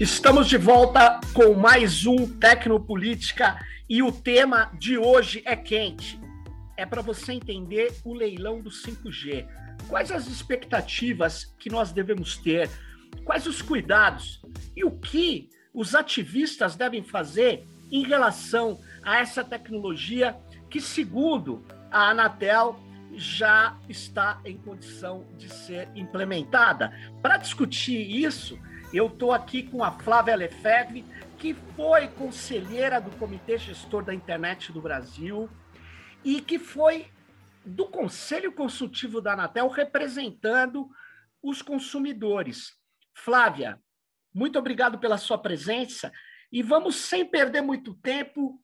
Estamos de volta com mais um Tecnopolítica e o tema de hoje é quente. É para você entender o leilão do 5G. Quais as expectativas que nós devemos ter? Quais os cuidados? E o que os ativistas devem fazer em relação a essa tecnologia que, segundo a Anatel, já está em condição de ser implementada? Para discutir isso, eu estou aqui com a Flávia Lefebvre, que foi conselheira do Comitê Gestor da Internet do Brasil e que foi do Conselho Consultivo da Anatel representando os consumidores. Flávia, muito obrigado pela sua presença e vamos, sem perder muito tempo,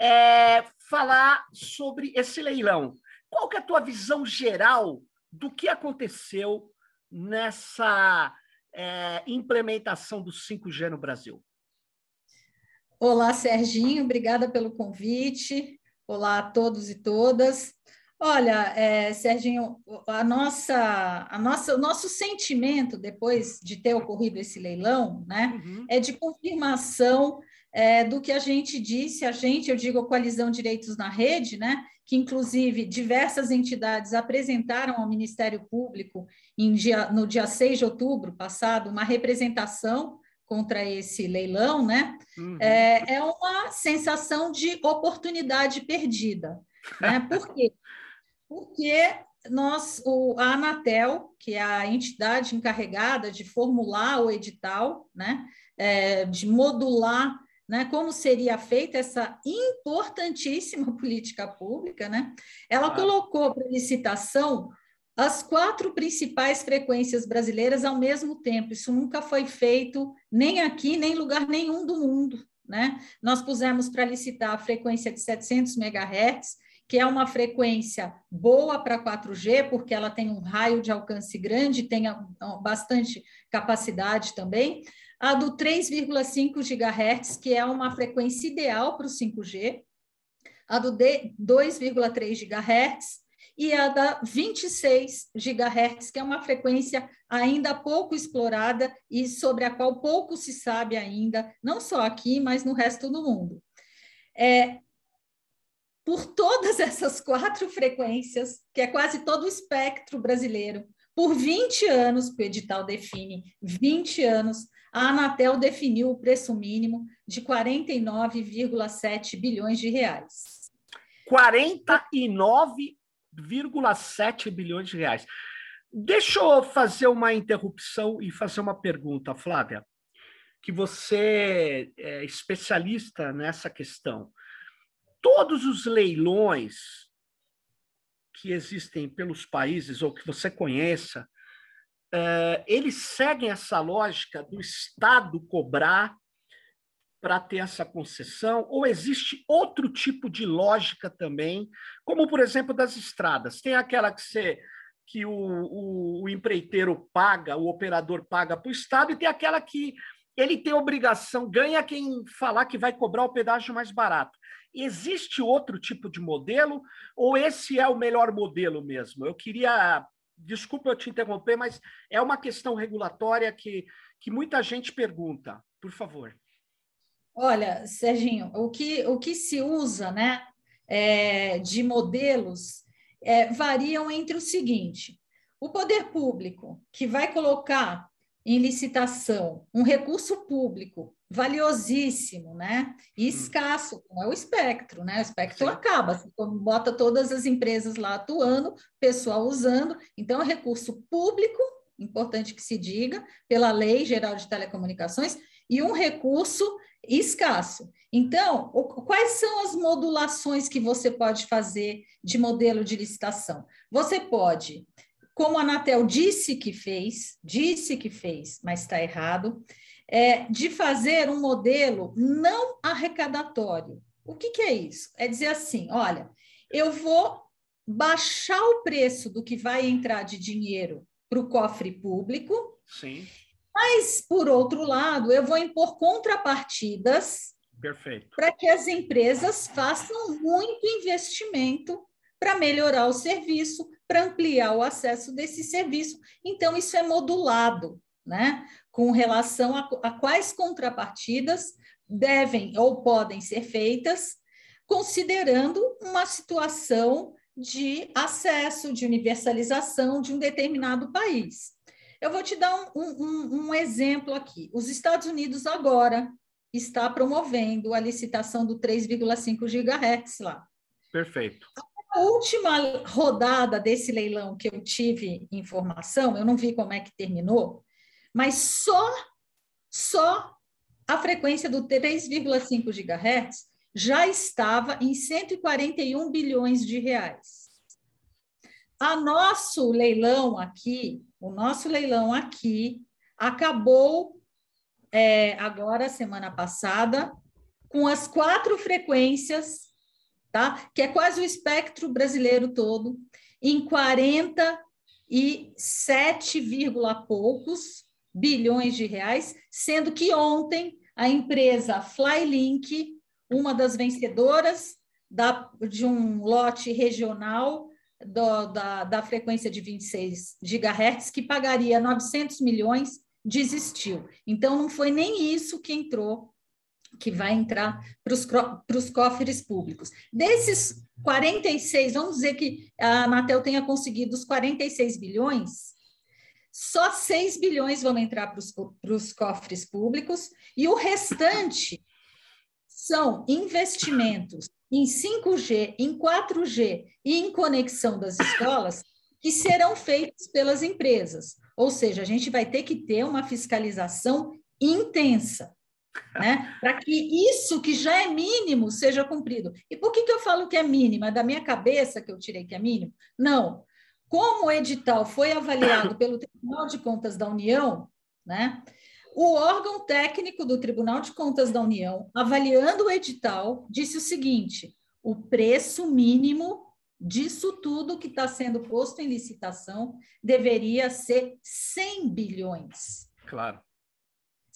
é, falar sobre esse leilão. Qual que é a tua visão geral do que aconteceu nessa é, implementação do 5G no Brasil? Olá, Serginho, obrigada pelo convite. Olá a todos e todas. Olha, é, Serginho, a nossa, a nossa, o nosso sentimento depois de ter ocorrido esse leilão, né, uhum. é de confirmação é, do que a gente disse, a gente, eu digo a Coalizão Direitos na Rede, né, que inclusive diversas entidades apresentaram ao Ministério Público dia, no dia 6 de outubro passado uma representação contra esse leilão, né? Uhum. É, é uma sensação de oportunidade perdida. Né? Por quê? Porque nós, o, a Anatel, que é a entidade encarregada de formular o edital, né? É, de modular né, como seria feita essa importantíssima política pública, né? Ela colocou para licitação as quatro principais frequências brasileiras ao mesmo tempo. Isso nunca foi feito nem aqui, nem em lugar nenhum do mundo, né? Nós pusemos para licitar a frequência de 700 MHz, que é uma frequência boa para 4G, porque ela tem um raio de alcance grande, tem bastante capacidade também a do 3,5 GHz, que é uma frequência ideal para o 5G, a do 2,3 GHz e a da 26 GHz, que é uma frequência ainda pouco explorada e sobre a qual pouco se sabe ainda, não só aqui, mas no resto do mundo. É, por todas essas quatro frequências, que é quase todo o espectro brasileiro, por 20 anos, que o edital define 20 anos, a Anatel definiu o preço mínimo de 49,7 bilhões de reais. 49,7 bilhões de reais. Deixa eu fazer uma interrupção e fazer uma pergunta, Flávia, que você é especialista nessa questão. Todos os leilões que existem pelos países ou que você conheça, eles seguem essa lógica do Estado cobrar para ter essa concessão, ou existe outro tipo de lógica também, como por exemplo das estradas. Tem aquela que você que o, o, o empreiteiro paga, o operador paga para o Estado, e tem aquela que ele tem obrigação, ganha quem falar que vai cobrar o pedágio mais barato. Existe outro tipo de modelo ou esse é o melhor modelo mesmo? Eu queria, desculpa eu te interromper, mas é uma questão regulatória que, que muita gente pergunta. Por favor. Olha, Serginho, o que, o que se usa né, é, de modelos é, variam entre o seguinte: o poder público, que vai colocar em licitação um recurso público valiosíssimo, né? E hum. escasso, como é o espectro, né? O espectro Sim. acaba, você bota todas as empresas lá atuando, pessoal usando, então é recurso público, importante que se diga, pela Lei Geral de Telecomunicações, e um recurso escasso. Então, quais são as modulações que você pode fazer de modelo de licitação? Você pode como a Anatel disse que fez, disse que fez, mas está errado, é, de fazer um modelo não arrecadatório. O que, que é isso? É dizer assim: olha, eu vou baixar o preço do que vai entrar de dinheiro para o cofre público. Sim. Mas, por outro lado, eu vou impor contrapartidas para que as empresas façam muito investimento para melhorar o serviço, para ampliar o acesso desse serviço. Então, isso é modulado, né? com relação a, a quais contrapartidas devem ou podem ser feitas, considerando uma situação de acesso, de universalização de um determinado país. Eu vou te dar um, um, um exemplo aqui. Os Estados Unidos agora está promovendo a licitação do 3,5 GHz lá. Perfeito. Última rodada desse leilão que eu tive informação, eu não vi como é que terminou, mas só só a frequência do 3,5 GHz já estava em 141 bilhões de reais. A nosso leilão aqui, o nosso leilão aqui, acabou é, agora, semana passada, com as quatro frequências, tá? que é quase o espectro brasileiro todo, em 47, poucos bilhões de reais, sendo que ontem a empresa Flylink uma das vencedoras da, de um lote regional do, da, da frequência de 26 GHz, que pagaria 900 milhões, desistiu. Então, não foi nem isso que entrou, que vai entrar para os cofres públicos. Desses 46, vamos dizer que a Anatel tenha conseguido os 46 bilhões, só 6 bilhões vão entrar para os cofres públicos e o restante são investimentos em 5G, em 4G e em conexão das escolas que serão feitos pelas empresas. Ou seja, a gente vai ter que ter uma fiscalização intensa, né? Para que isso que já é mínimo seja cumprido. E por que, que eu falo que é mínimo? É da minha cabeça que eu tirei que é mínimo? Não. Como o edital foi avaliado pelo Tribunal de Contas da União, né? O órgão técnico do Tribunal de Contas da União, avaliando o edital, disse o seguinte: o preço mínimo disso tudo que está sendo posto em licitação deveria ser 100 bilhões. Claro.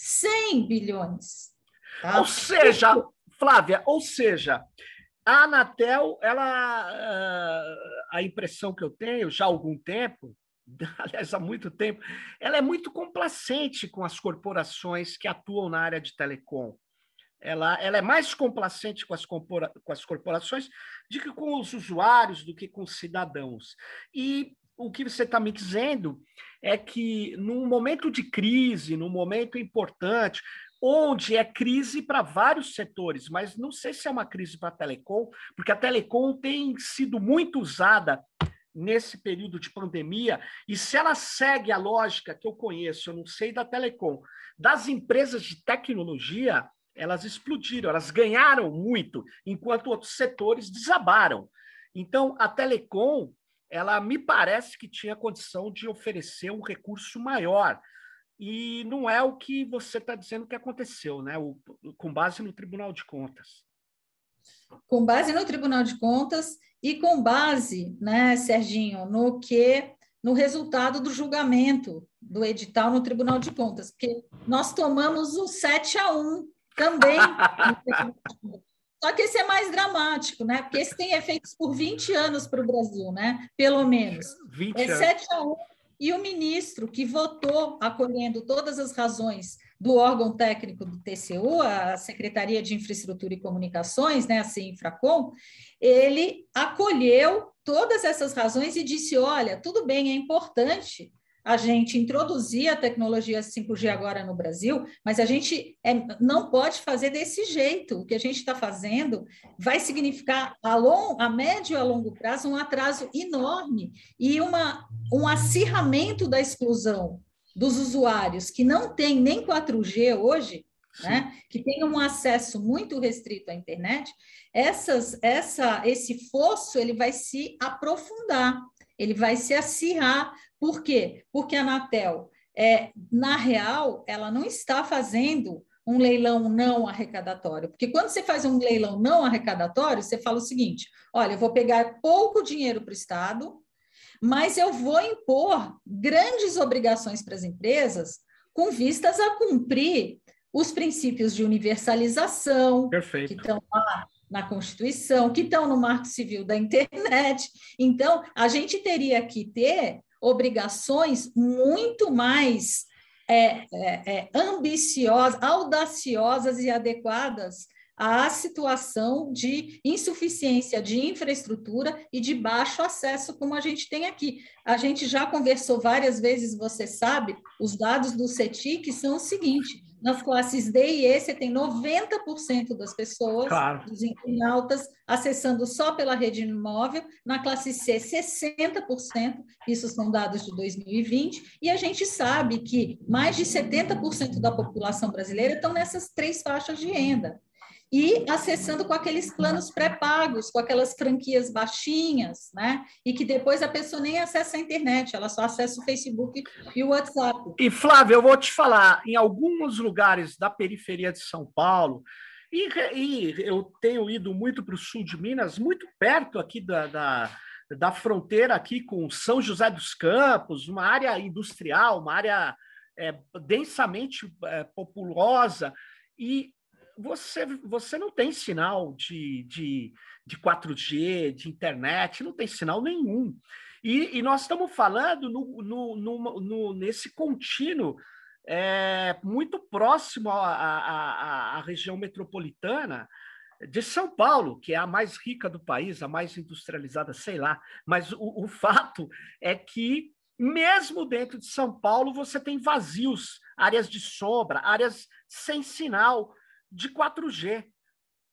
100 bilhões. Tá? Ou seja, Flávia, ou seja, a Anatel, ela, ah, a impressão que eu tenho já há algum tempo, aliás, há muito tempo, ela é muito complacente com as corporações que atuam na área de telecom. Ela, ela é mais complacente com as, com as corporações do que com os usuários, do que com os cidadãos. E o que você está me dizendo é que num momento de crise, num momento importante, onde é crise para vários setores, mas não sei se é uma crise para a telecom, porque a telecom tem sido muito usada nesse período de pandemia, e se ela segue a lógica que eu conheço, eu não sei da Telecom, das empresas de tecnologia, elas explodiram, elas ganharam muito, enquanto outros setores desabaram. Então, a Telecom, ela me parece que tinha condição de oferecer um recurso maior. E não é o que você está dizendo que aconteceu, né? O, com base no Tribunal de Contas. Com base no Tribunal de Contas e com base, né, Serginho, no que no resultado do julgamento do edital no Tribunal de Contas, porque nós tomamos o 7 a 1 também. Só que esse é mais dramático, né? Porque esse tem efeitos por 20 anos para o Brasil, né? Pelo menos. 20 é 7 a 1 e o ministro que votou acolhendo todas as razões do órgão técnico do TCU, a Secretaria de Infraestrutura e Comunicações, né, a CINFRACOM, ele acolheu todas essas razões e disse: olha, tudo bem, é importante a gente introduzir a tecnologia 5G agora no Brasil, mas a gente é, não pode fazer desse jeito. O que a gente está fazendo vai significar a, long, a médio e a longo prazo um atraso enorme e uma, um acirramento da exclusão dos usuários que não têm nem 4G hoje, né, que tem um acesso muito restrito à internet, essas, essa, esse fosso ele vai se aprofundar, ele vai se acirrar. Por quê? Porque a Anatel, é, na real, ela não está fazendo um leilão não arrecadatório. Porque quando você faz um leilão não arrecadatório, você fala o seguinte: olha, eu vou pegar pouco dinheiro para o Estado, mas eu vou impor grandes obrigações para as empresas com vistas a cumprir os princípios de universalização Perfeito. que estão lá na Constituição, que estão no Marco Civil da Internet. Então, a gente teria que ter obrigações muito mais é, é, é, ambiciosas, audaciosas e adequadas à situação de insuficiência de infraestrutura e de baixo acesso, como a gente tem aqui. A gente já conversou várias vezes, você sabe, os dados do CETIC são o seguinte: nas classes D e E, você tem 90% das pessoas, claro. dos internautas, acessando só pela rede móvel. Na classe C, 60%, isso são dados de 2020. E a gente sabe que mais de 70% da população brasileira estão nessas três faixas de renda e acessando com aqueles planos pré-pagos, com aquelas franquias baixinhas, né? E que depois a pessoa nem acessa a internet, ela só acessa o Facebook e o WhatsApp. E Flávio, eu vou te falar, em alguns lugares da periferia de São Paulo, e, e eu tenho ido muito para o sul de Minas, muito perto aqui da, da, da fronteira aqui com São José dos Campos, uma área industrial, uma área é, densamente é, populosa, e você, você não tem sinal de, de, de 4G, de internet, não tem sinal nenhum. E, e nós estamos falando no, no, no, no nesse contínuo é, muito próximo à, região metropolitana de São Paulo, que é a mais rica do país, a mais industrializada, sei lá. Mas o, o fato é que, mesmo dentro de São Paulo, você tem vazios, áreas de sombra, áreas sem sinal de 4G.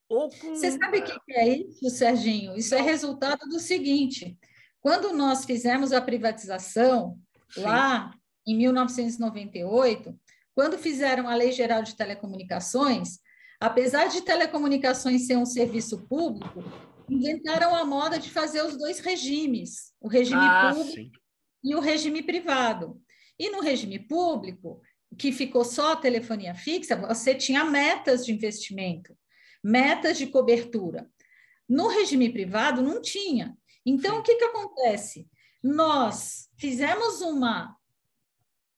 Ou com... Você sabe o que é isso, Serginho? Isso é resultado do seguinte: quando nós fizemos a privatização, Sim. lá em 1998, quando fizeram a Lei Geral de Telecomunicações, apesar de telecomunicações ser um serviço público, inventaram a moda de fazer os dois regimes, o regime ah, público sim. e o regime privado. E no regime público, que ficou só telefonia fixa, você tinha metas de investimento, metas de cobertura. No regime privado, não tinha. Então, o que, que acontece? Nós fizemos uma,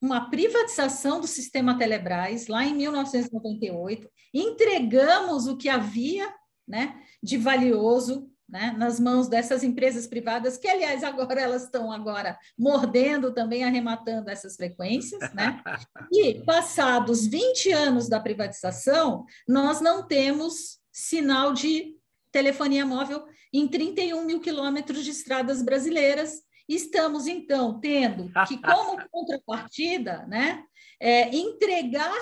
uma privatização do sistema Telebrás lá em 1998, entregamos o que havia né, de valioso né, nas mãos dessas empresas privadas, que, aliás, agora elas estão agora mordendo também, arrematando essas frequências, né? E, passados 20 anos da privatização, nós não temos sinal de telefonia móvel em 31 mil quilômetros de estradas brasileiras. Estamos, então, tendo que, como contrapartida, né, é, entregar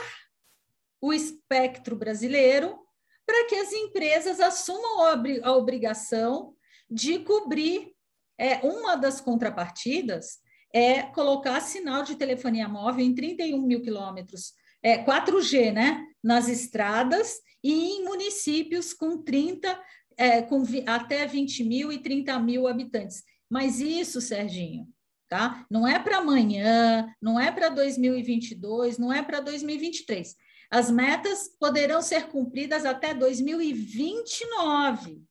o espectro brasileiro para que as empresas assumam a obrigação de cobrir. É, uma das contrapartidas é colocar sinal de telefonia móvel em 31 mil quilômetros, é, 4G, né? Nas estradas e em municípios com 30, é, com vi, até 20 mil e 30 mil habitantes. Mas isso, Serginho, tá? Não é para amanhã, não é para 2022, não é para 2023. As metas poderão ser cumpridas até 2029.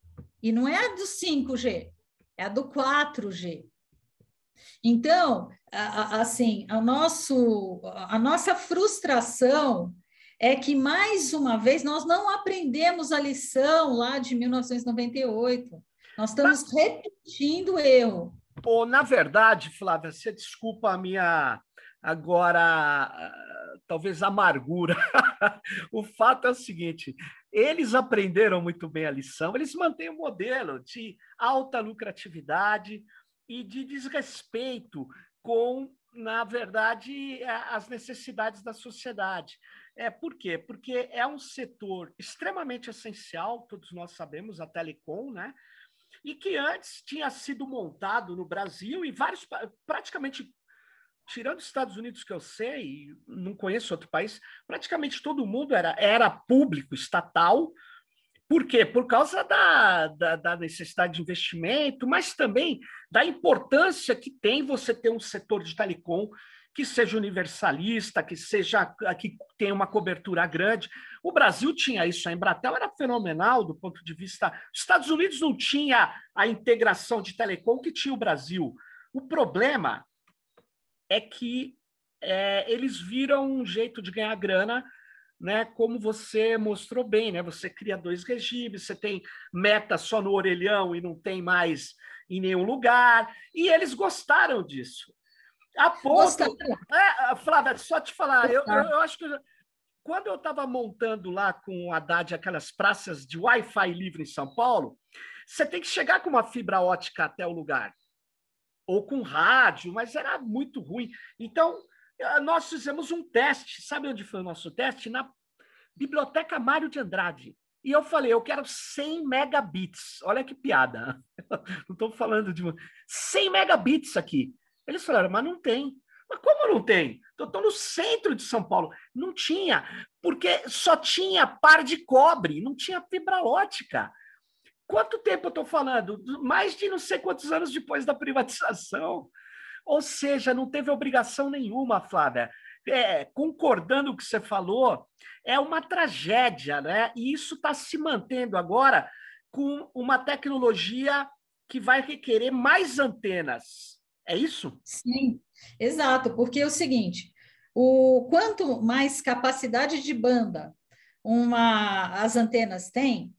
E não é a do 5G, é a do 4G. Então, assim, a, nosso, a nossa frustração é que, mais uma vez, nós não aprendemos a lição lá de 1998. Nós estamos repetindo o erro. Pô, na verdade, Flávia, você desculpa a minha agora talvez amargura. o fato é o seguinte: eles aprenderam muito bem a lição, eles mantêm o um modelo de alta lucratividade e de desrespeito com, na verdade, as necessidades da sociedade. É, por quê? Porque é um setor extremamente essencial, todos nós sabemos, a telecom, né? E que antes tinha sido montado no Brasil e vários, praticamente tirando os Estados Unidos que eu sei, não conheço outro país, praticamente todo mundo era, era público, estatal. Por quê? Por causa da, da, da, necessidade de investimento, mas também da importância que tem você ter um setor de telecom que seja universalista, que seja que tenha uma cobertura grande. O Brasil tinha isso, a Embratel era fenomenal do ponto de vista. Os Estados Unidos não tinha a integração de telecom que tinha o Brasil. O problema é que é, eles viram um jeito de ganhar grana, né? Como você mostrou bem, né? Você cria dois regimes, você tem meta só no orelhão e não tem mais em nenhum lugar, e eles gostaram disso. A ponto. É, Flávia, só te falar, eu, eu, eu, acho que quando eu estava montando lá com o Haddad aquelas praças de Wi-Fi livre em São Paulo, você tem que chegar com uma fibra ótica até o lugar. Ou com rádio, mas era muito ruim. Então, eh, nós fizemos um teste. Sabe onde foi o nosso teste? Na Biblioteca Mário de Andrade. E eu falei, eu quero 100 megabits. Olha que piada. Não estou falando de 100 megabits aqui. Eles falaram, mas não tem. Mas como não tem? Estou no centro de São Paulo. Não tinha, porque só tinha par de cobre, não tinha fibra ótica. Quanto tempo eu estou falando? Mais de não sei quantos anos depois da privatização. Ou seja, não teve obrigação nenhuma, Flávia. É, concordando com o que você falou, é uma tragédia, né? E isso está se mantendo agora com uma tecnologia que vai requerer mais antenas. É isso? Sim, exato, porque é o seguinte: o quanto mais capacidade de banda uma, as antenas têm,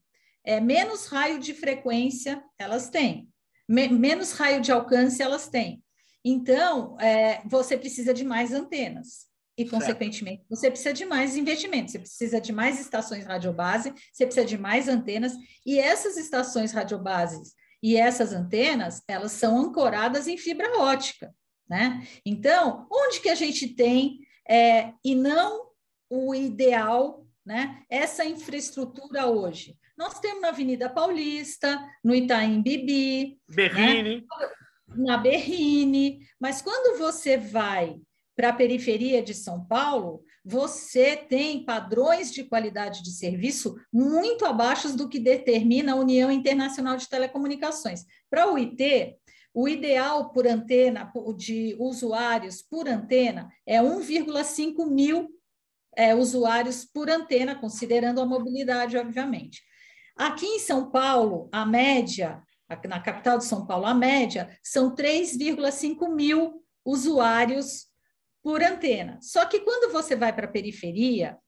é, menos raio de frequência elas têm, me, menos raio de alcance elas têm. Então, é, você precisa de mais antenas. E, consequentemente, certo. você precisa de mais investimento, você precisa de mais estações radiobase, você precisa de mais antenas, e essas estações radiobases e essas antenas, elas são ancoradas em fibra ótica, né? Então, onde que a gente tem, é, e não o ideal, né? Essa infraestrutura hoje. Nós temos na Avenida Paulista, no Itaim Bibi, Berrine. Né? na Berrine, mas quando você vai para a periferia de São Paulo, você tem padrões de qualidade de serviço muito abaixo do que determina a União Internacional de Telecomunicações. Para o IT, o ideal por antena de usuários por antena é 1,5 mil é, usuários por antena, considerando a mobilidade, obviamente. Aqui em São Paulo, a média, na capital de São Paulo, a média são 3,5 mil usuários por antena. Só que quando você vai para a periferia,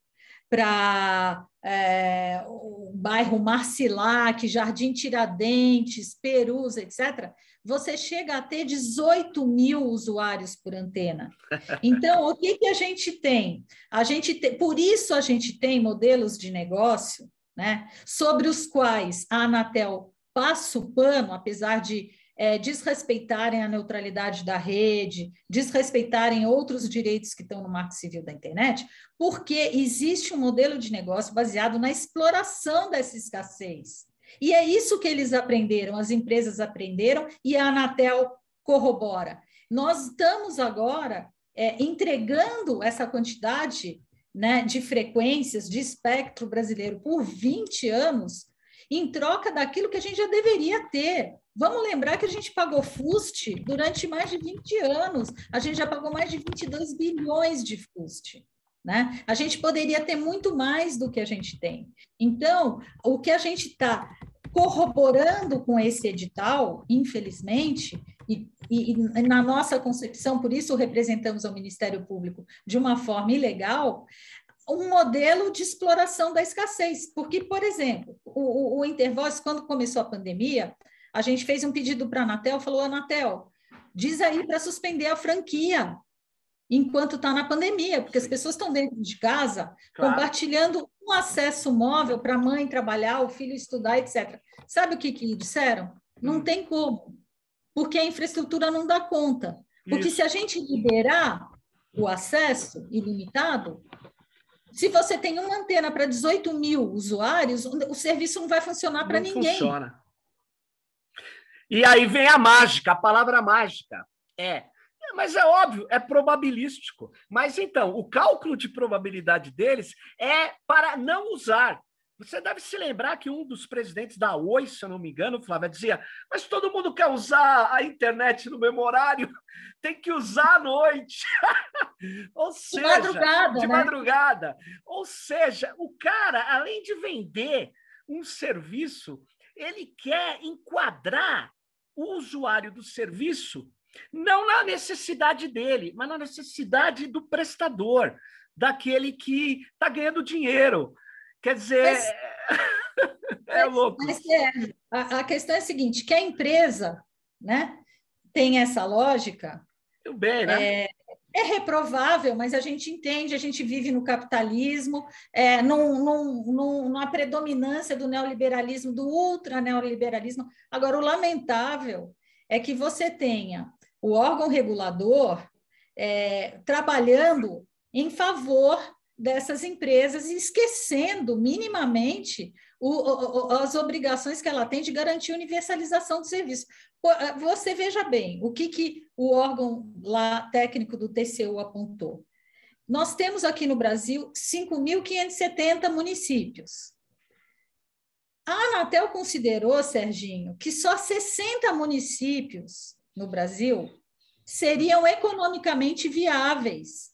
para é, o bairro Marcilac, Jardim Tiradentes, Perus, etc., você chega a ter 18 mil usuários por antena. Então, o que, que a gente tem? A gente te, por isso a gente tem modelos de negócio né, sobre os quais a Anatel passa o pano, apesar de é, desrespeitarem a neutralidade da rede, desrespeitarem outros direitos que estão no Marco Civil da internet, porque existe um modelo de negócio baseado na exploração dessa escassez. E é isso que eles aprenderam, as empresas aprenderam e a Anatel corrobora. Nós estamos agora é, entregando essa quantidade né, de frequências de espectro brasileiro por 20 anos em troca daquilo que a gente já deveria ter. Vamos lembrar que a gente pagou FUST durante mais de 20 anos. A gente já pagou mais de 22 bilhões de FUST. Né? A gente poderia ter muito mais do que a gente tem. Então, o que a gente está corroborando com esse edital, infelizmente, e, e, e, na nossa concepção, por isso representamos ao Ministério Público de uma forma ilegal, um modelo de exploração da escassez. Porque, por exemplo, o, o, o Intervoz, quando começou a pandemia, a gente fez um pedido para a Anatel, falou, Anatel, diz aí para suspender a franquia enquanto está na pandemia, porque as pessoas estão dentro de casa claro. compartilhando um acesso móvel para a mãe trabalhar, o filho estudar, etc. Sabe o que, que disseram? Não hum. tem como, porque a infraestrutura não dá conta. Porque Isso. se a gente liberar o acesso ilimitado, se você tem uma antena para 18 mil usuários, o serviço não vai funcionar para ninguém. Funciona. E aí vem a mágica, a palavra mágica. É. é. Mas é óbvio, é probabilístico. Mas então, o cálculo de probabilidade deles é para não usar. Você deve se lembrar que um dos presidentes da Oi, se eu não me engano, Flávia, dizia: Mas todo mundo quer usar a internet no mesmo horário, tem que usar à noite. Ou seja, de madrugada. De né? madrugada. Ou seja, o cara, além de vender um serviço, ele quer enquadrar o usuário do serviço não na necessidade dele, mas na necessidade do prestador, daquele que está ganhando dinheiro. Quer dizer, mas, é mas, louco. Mas é, a, a, questão é a seguinte: que a empresa né, tem essa lógica, Tudo bem, né? É, é reprovável, mas a gente entende, a gente vive no capitalismo, é, num, num, num, numa predominância do neoliberalismo, do ultra-neoliberalismo. Agora, o lamentável é que você tenha o órgão regulador é, trabalhando em favor dessas empresas esquecendo minimamente o, o, as obrigações que ela tem de garantir universalização do serviço. Eh, você veja bem o que, que o órgão lá técnico do TCU apontou. Nós temos aqui no Brasil 5.570 municípios. A Anatel considerou, Serginho, que só 60 municípios no Brasil seriam economicamente viáveis.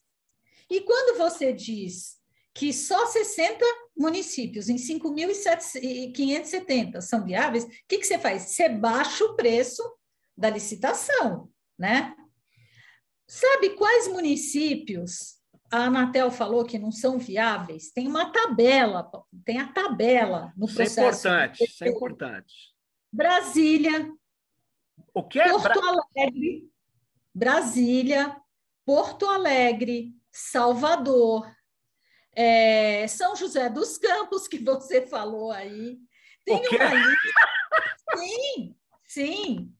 E quando você diz que só 60 municípios em 5.570 são viáveis, o que, que você faz? Você baixa o preço da licitação, né? Sabe quais municípios a Anatel falou que não são viáveis? Tem uma tabela, tem a tabela no processo. Isso é importante, isso é importante. Brasília, o que é Porto Alegre, Brasília, Porto Alegre, Salvador, é, São José dos Campos, que você falou aí. Tem uma lista. Sim, sim.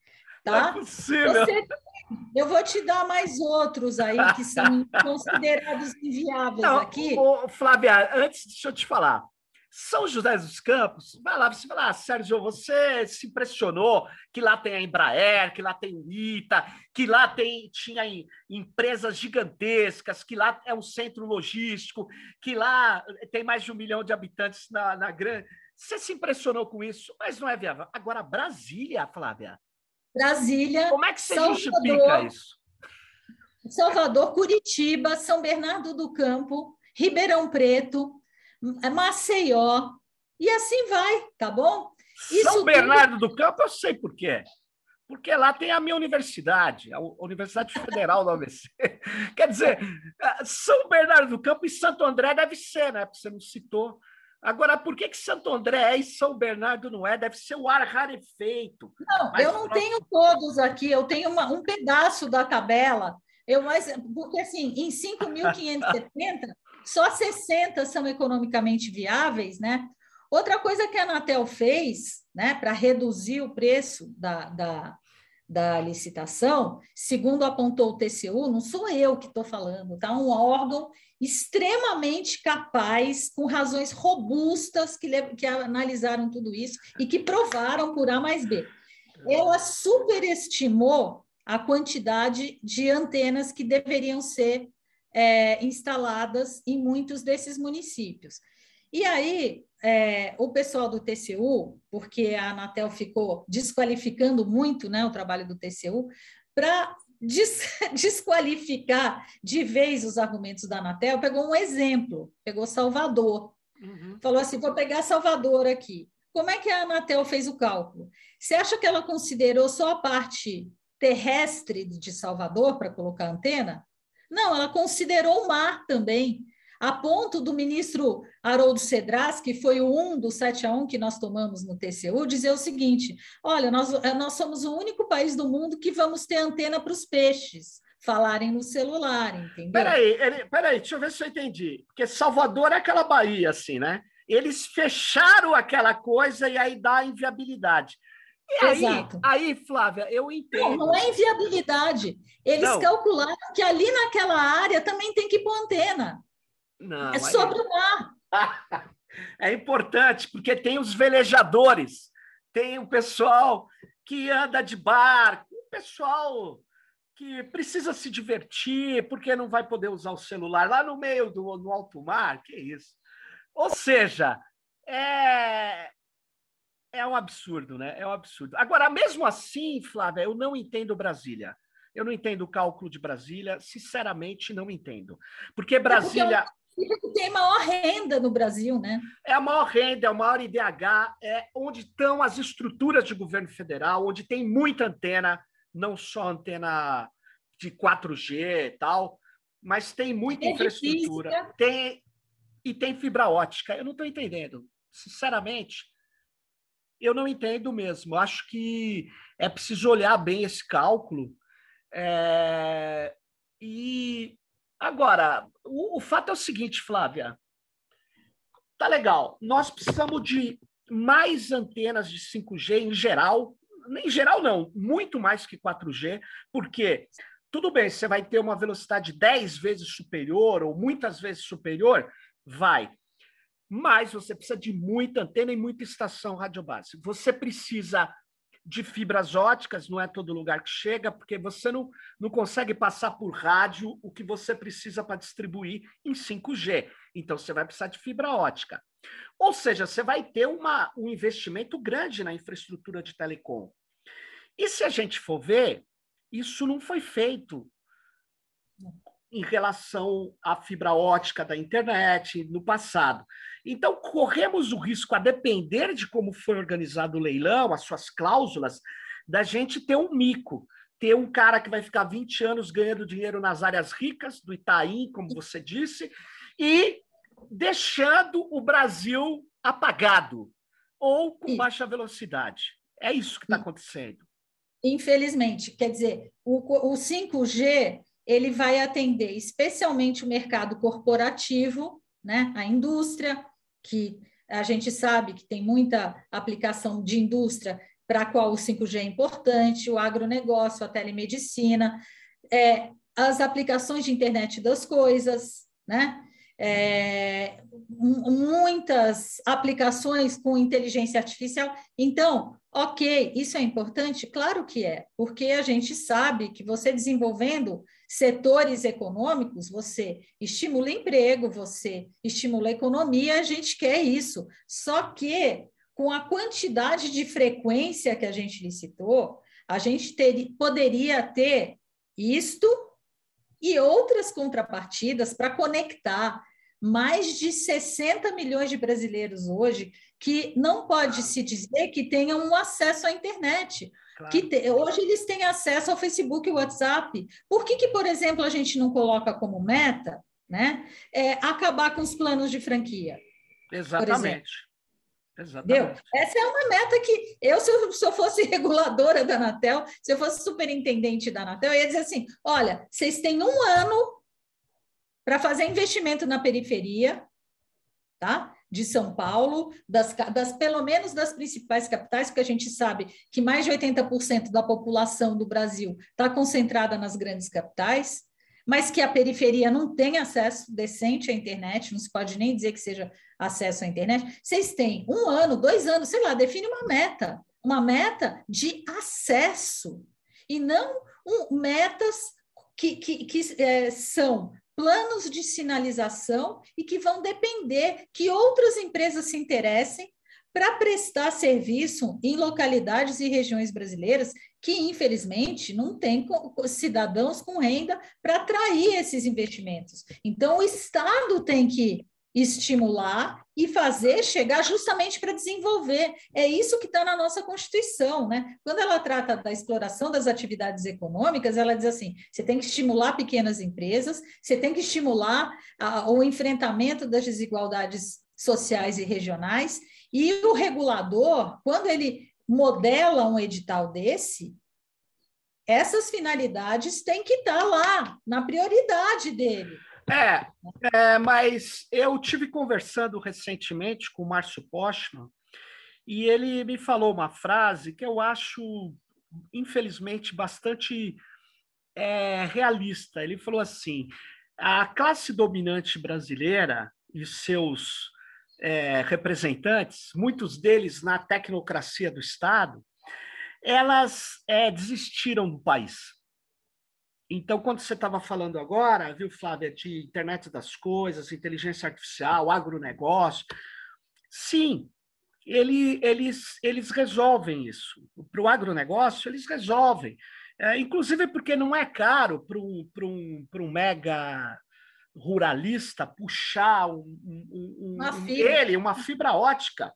Tá? Não é possível. Você, eu vou te dar mais outros aí que são considerados inviáveis Não, aqui. Ô, Flávia, antes, deixa eu te falar. São José dos Campos, vai lá, você vai lá, Sérgio, você se impressionou que lá tem a Embraer, que lá tem o ITA, que lá tem, tinha empresas gigantescas, que lá é um centro logístico, que lá tem mais de um milhão de habitantes na, na grande. Você se impressionou com isso, mas não é viável. Agora, Brasília, Flávia. Brasília. Como é que você Salvador, justifica isso? Salvador, Curitiba, São Bernardo do Campo, Ribeirão Preto, Maceió, e assim vai, tá bom? Isso São Bernardo tudo... do Campo, eu sei por quê. Porque lá tem a minha universidade, a Universidade Federal da ABC. Quer dizer, eh, São Bernardo do Campo e Santo André deve ser, né? Porque você não citou. Agora, por que, que Santo André é e São Bernardo não é? Deve ser o ar rarefeito. Não, eu não próximo... tenho todos aqui, eu tenho uma, um pedaço da tabela. Eu, mas, porque assim, em 5.570, só 60 são economicamente viáveis, né? Outra coisa que a Anatel fez, né, para reduzir o preço da, da, da licitação, segundo apontou o TCU, não sou eu que estou falando, tá? Um órgão extremamente capaz, com razões robustas que, que analisaram tudo isso e que provaram por A mais B. Ela superestimou a quantidade de antenas que deveriam ser é, instaladas em muitos desses municípios. E aí, é, o pessoal do TCU, porque a Anatel ficou desqualificando muito né, o trabalho do TCU, para des desqualificar de vez os argumentos da Anatel, pegou um exemplo, pegou Salvador. Uhum. Falou assim: vou pegar Salvador aqui. Como é que a Anatel fez o cálculo? Você acha que ela considerou só a parte terrestre de Salvador para colocar antena? Não, ela considerou o mar também, a ponto do ministro Haroldo Cedras, que foi um do 7 a 1 que nós tomamos no TCU, dizer o seguinte: olha, nós, eh, nós somos o único país do mundo que vamos ter antena para os peixes falarem no celular, entendeu? Peraí, ele, peraí, deixa eu ver se eu entendi. Porque Salvador é aquela Bahia, assim, né? Eles fecharam aquela coisa e aí dá inviabilidade. E aí, Exato. aí, Flávia, eu entendo. Não, não é inviabilidade. Eles não. calcularam que ali naquela área também tem que pôr antena. Não, é sobre o mar. é importante, porque tem os velejadores, tem o pessoal que anda de barco, o pessoal que precisa se divertir, porque não vai poder usar o celular lá no meio do no alto mar, que isso. Ou seja, é, é um absurdo, né? É um absurdo. Agora, mesmo assim, Flávia, eu não entendo Brasília. Eu não entendo o cálculo de Brasília, sinceramente, não entendo. Porque Brasília. É porque tem maior renda no Brasil, né? É a maior renda, é o maior IDH, é onde estão as estruturas de governo federal, onde tem muita antena, não só antena de 4G e tal, mas tem muita é infraestrutura. Tem, e tem fibra ótica. Eu não estou entendendo. Sinceramente, eu não entendo mesmo. Acho que é preciso olhar bem esse cálculo. É, e agora, o, o fato é o seguinte, Flávia. Tá legal. Nós precisamos de mais antenas de 5G em geral. Em geral, não, muito mais que 4G, porque tudo bem, você vai ter uma velocidade 10 vezes superior ou muitas vezes superior, vai. Mas você precisa de muita antena e muita estação radiobase. Você precisa de fibras óticas, não é todo lugar que chega, porque você não, não consegue passar por rádio o que você precisa para distribuir em 5G. Então, você vai precisar de fibra ótica. Ou seja, você vai ter uma, um investimento grande na infraestrutura de telecom. E se a gente for ver, isso não foi feito em relação à fibra ótica da internet no passado. Então, corremos o risco, a depender de como foi organizado o leilão, as suas cláusulas, da gente ter um mico, ter um cara que vai ficar 20 anos ganhando dinheiro nas áreas ricas do Itaim, como você disse, e deixando o Brasil apagado ou com baixa velocidade. É isso que está acontecendo. Infelizmente, quer dizer, o, o 5G ele vai atender especialmente o mercado corporativo, né, a indústria, que a gente sabe que tem muita aplicação de indústria para a qual o 5G é importante, o agronegócio, a telemedicina, é, as aplicações de internet das coisas, né? É, muitas aplicações com inteligência artificial. Então, ok, isso é importante? Claro que é, porque a gente sabe que você desenvolvendo setores econômicos, você estimula emprego, você estimula a economia, a gente quer isso. Só que, com a quantidade de frequência que a gente licitou, a gente ter, poderia ter isto e outras contrapartidas para conectar mais de 60 milhões de brasileiros hoje que não pode se dizer que tenham um acesso à internet. Claro. Que te, hoje eles têm acesso ao Facebook e WhatsApp. Por que, que, por exemplo, a gente não coloca como meta né, é, acabar com os planos de franquia? Exatamente. Exatamente. Essa é uma meta que eu, se eu, se eu fosse reguladora da Anatel, se eu fosse superintendente da Anatel, eu ia dizer assim: olha, vocês têm um ano para fazer investimento na periferia, tá? De São Paulo, das, das, pelo menos das principais capitais, porque a gente sabe que mais de 80% da população do Brasil está concentrada nas grandes capitais, mas que a periferia não tem acesso decente à internet, não se pode nem dizer que seja acesso à internet. Vocês têm um ano, dois anos, sei lá, define uma meta, uma meta de acesso, e não um, metas que, que, que é, são planos de sinalização e que vão depender que outras empresas se interessem para prestar serviço em localidades e regiões brasileiras que, infelizmente, não têm cidadãos com renda para atrair esses investimentos. Então, o Estado tem que estimular e fazer chegar justamente para desenvolver. É isso que está na nossa Constituição, né? Quando ela trata da exploração das atividades econômicas, ela diz assim: você tem que estimular pequenas empresas, você tem que estimular a, o enfrentamento das desigualdades sociais e regionais, e o regulador, quando ele modela um edital desse, essas finalidades têm que estar tá lá, na prioridade dele. É, é, mas eu tive conversando recentemente com o Márcio Postman e ele me falou uma frase que eu acho, infelizmente, bastante é, realista. Ele falou assim: a classe dominante brasileira e seus é, representantes, muitos deles na tecnocracia do Estado, elas é, desistiram do país. Então, quando você estava falando agora, viu, Flávia, de internet das coisas, inteligência artificial, agronegócio, sim, ele, eles, eles resolvem isso. Para o agronegócio, eles resolvem. É, inclusive porque não é caro para um, um, um mega ruralista puxar um, um, uma um, ele, uma fibra ótica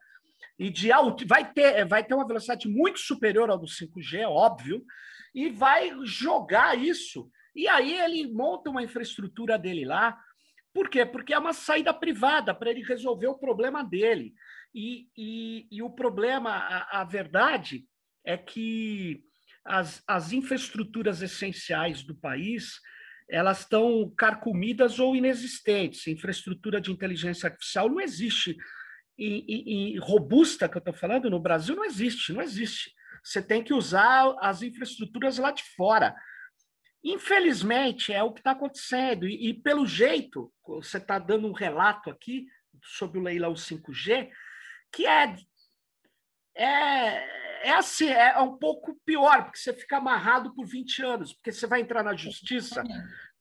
e de alto, vai ter, vai ter uma velocidade muito superior ao do 5G, óbvio, e vai jogar isso. E aí ele monta uma infraestrutura dele lá. Por quê? Porque é uma saída privada para ele resolver o problema dele. E, e, e o problema, a, a, verdade é que as, as infraestruturas essenciais do país elas estão carcomidas ou inexistentes. Infraestrutura de inteligência artificial não existe. E, e, e robusta, que eu estou falando, no Brasil não existe, não existe. Você tem que usar as infraestruturas lá de fora. Infelizmente, é o que está acontecendo. E, e, pelo jeito, você está dando um relato aqui sobre o leilão 5G, que é, é, é assim, é um pouco pior, porque você fica amarrado por 20 anos, porque você vai entrar na justiça.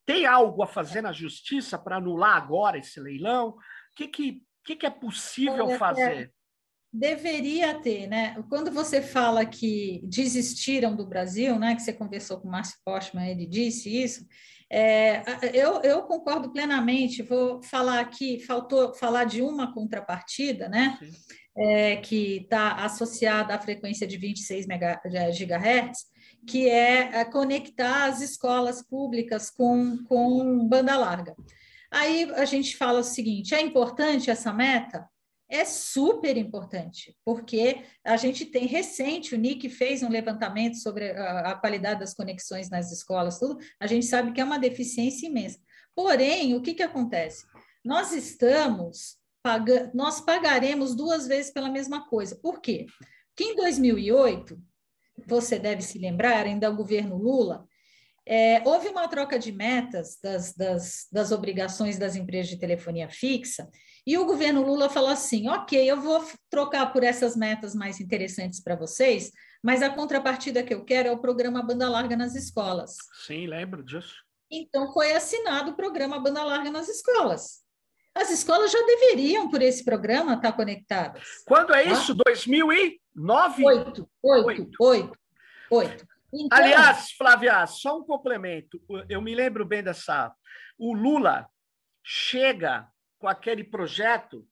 Tem algo a fazer na justiça para anular agora esse leilão? O que, que, que, que é possível Olha, fazer? Deveria ter, né? Quando você fala que desistiram do Brasil, né? Que você conversou com o Márcio Postman, ele disse isso. É, eu, eu, concordo plenamente. Vou falar aqui, faltou falar de uma contrapartida, né? É, que está associada à frequência de 26 GHz, que é, é conectar as escolas públicas com, com banda larga. Aí a gente fala o seguinte: é importante essa meta? É super importante, porque a gente tem recente, o NIC fez um levantamento sobre a, a, qualidade das conexões nas escolas, tudo, a gente sabe que é uma deficiência imensa. Porém, o que, que acontece? Nós estamos pagando, nós pagaremos duas vezes pela mesma coisa. Por quê? Porque em 2008, você deve se lembrar, ainda o governo Lula, é, houve uma troca de metas das, das, das obrigações das empresas de telefonia fixa, e o governo Lula falou assim: ok, eu vou trocar por essas metas mais interessantes para vocês, mas a contrapartida que eu quero é o programa Banda Larga nas escolas. Sim, lembro disso. Então foi assinado o programa Banda Larga nas escolas. As escolas já deveriam, por esse programa, estar conectadas. Quando é tá? isso? 2009? Oito. Oito. Oito. Oito. Então... Aliás, Flávia, só um complemento. Eu me lembro bem dessa. O Lula chega com aquele projeto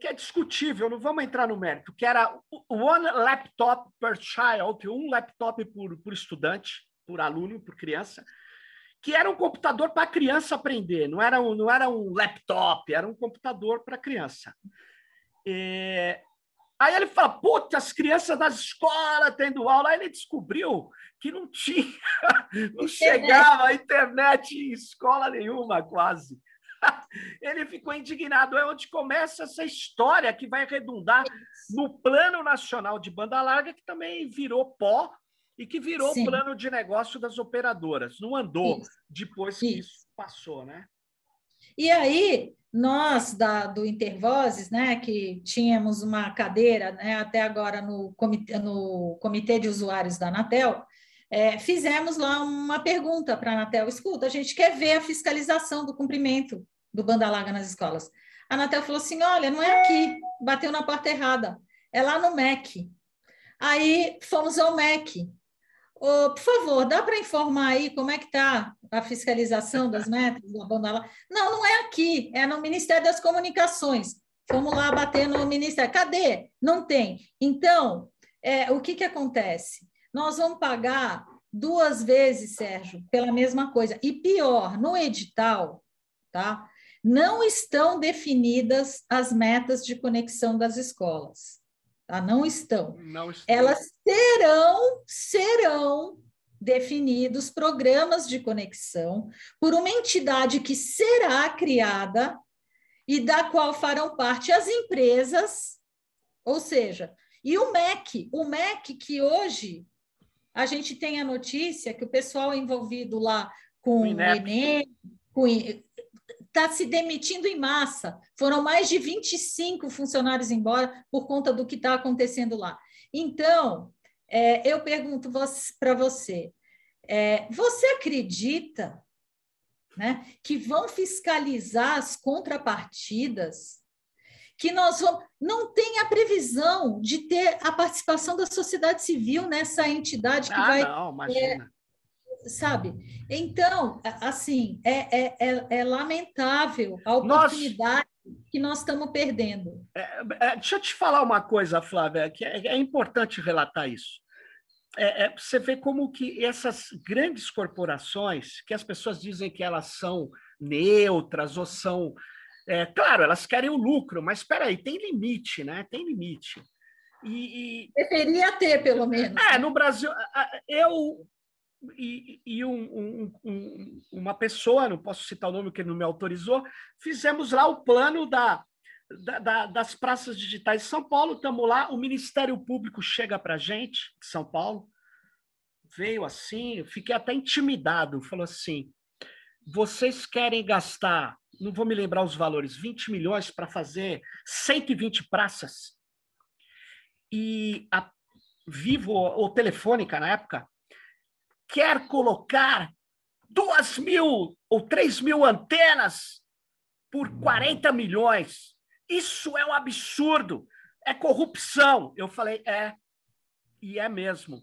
que é discutível, não vamos entrar no mérito, que era one laptop per child, um laptop por, por estudante, por aluno, por criança, que era um computador para a criança aprender, não era um, não era um laptop, era um computador para a criança. E... Aí ele fala, puta, as crianças das escolas tendo aula. Aí ele descobriu que não tinha, não chegava a internet em escola nenhuma, quase. Ele ficou indignado. É onde começa essa história que vai redundar no Plano Nacional de Banda Larga, que também virou pó e que virou Sim. plano de negócio das operadoras. Não andou isso. depois que isso. isso passou, né? E aí, nós da, do Intervozes, né, que tínhamos uma cadeira né, até agora no comitê, no comitê de Usuários da Anatel, é, fizemos lá uma pergunta para a Anatel: escuta, a gente quer ver a fiscalização do cumprimento do banda larga nas escolas. A Anatel falou assim: olha, não é aqui, bateu na porta errada, é lá no MEC. Aí fomos ao MEC. Oh, por favor, dá para informar aí como é que está a fiscalização das metas da banda larga? Não, não é aqui, é no Ministério das Comunicações. Fomos lá bater no Ministério. Cadê? Não tem. Então, é, o que, que acontece? Nós vamos pagar duas vezes, Sérgio, pela mesma coisa. E pior, no edital, tá? Não estão definidas as metas de conexão das escolas. Tá? Não estão. Não estão. Elas serão, serão definidos programas de conexão por uma entidade que será criada e da qual farão parte as empresas, ou seja, e o MEC, o MEC que hoje a gente tem a notícia que o pessoal envolvido lá com o Enem, está se demitindo em massa. Foram mais de 25 funcionários embora por conta do que está acontecendo lá. Então, é, eu pergunto para você, é, você acredita né, que vão fiscalizar as contrapartidas que nós vamos. Não tem a previsão de ter a participação da sociedade civil nessa entidade que ah, vai. Não, imagina. É, sabe? Então, assim, é, é, é, é lamentável a oportunidade nós... que nós estamos perdendo. É, é, deixa eu te falar uma coisa, Flávia, que é, é importante relatar isso. É, você vê como que essas grandes corporações, que as pessoas dizem que elas são neutras ou são é, claro, elas querem o lucro, mas espera aí, tem limite, né? Tem limite. E, e... Deveria ter, pelo menos. É, no Brasil, eu e, e um, um, uma pessoa, não posso citar o nome que ele não me autorizou, fizemos lá o plano da, da, da das praças digitais de São Paulo, estamos lá, o Ministério Público chega para a gente, de São Paulo, veio assim, eu fiquei até intimidado, falou assim, vocês querem gastar, não vou me lembrar os valores, 20 milhões para fazer 120 praças? E a Vivo ou Telefônica, na época, quer colocar duas mil ou três mil antenas por 40 milhões. Isso é um absurdo, é corrupção. Eu falei, é, e é mesmo.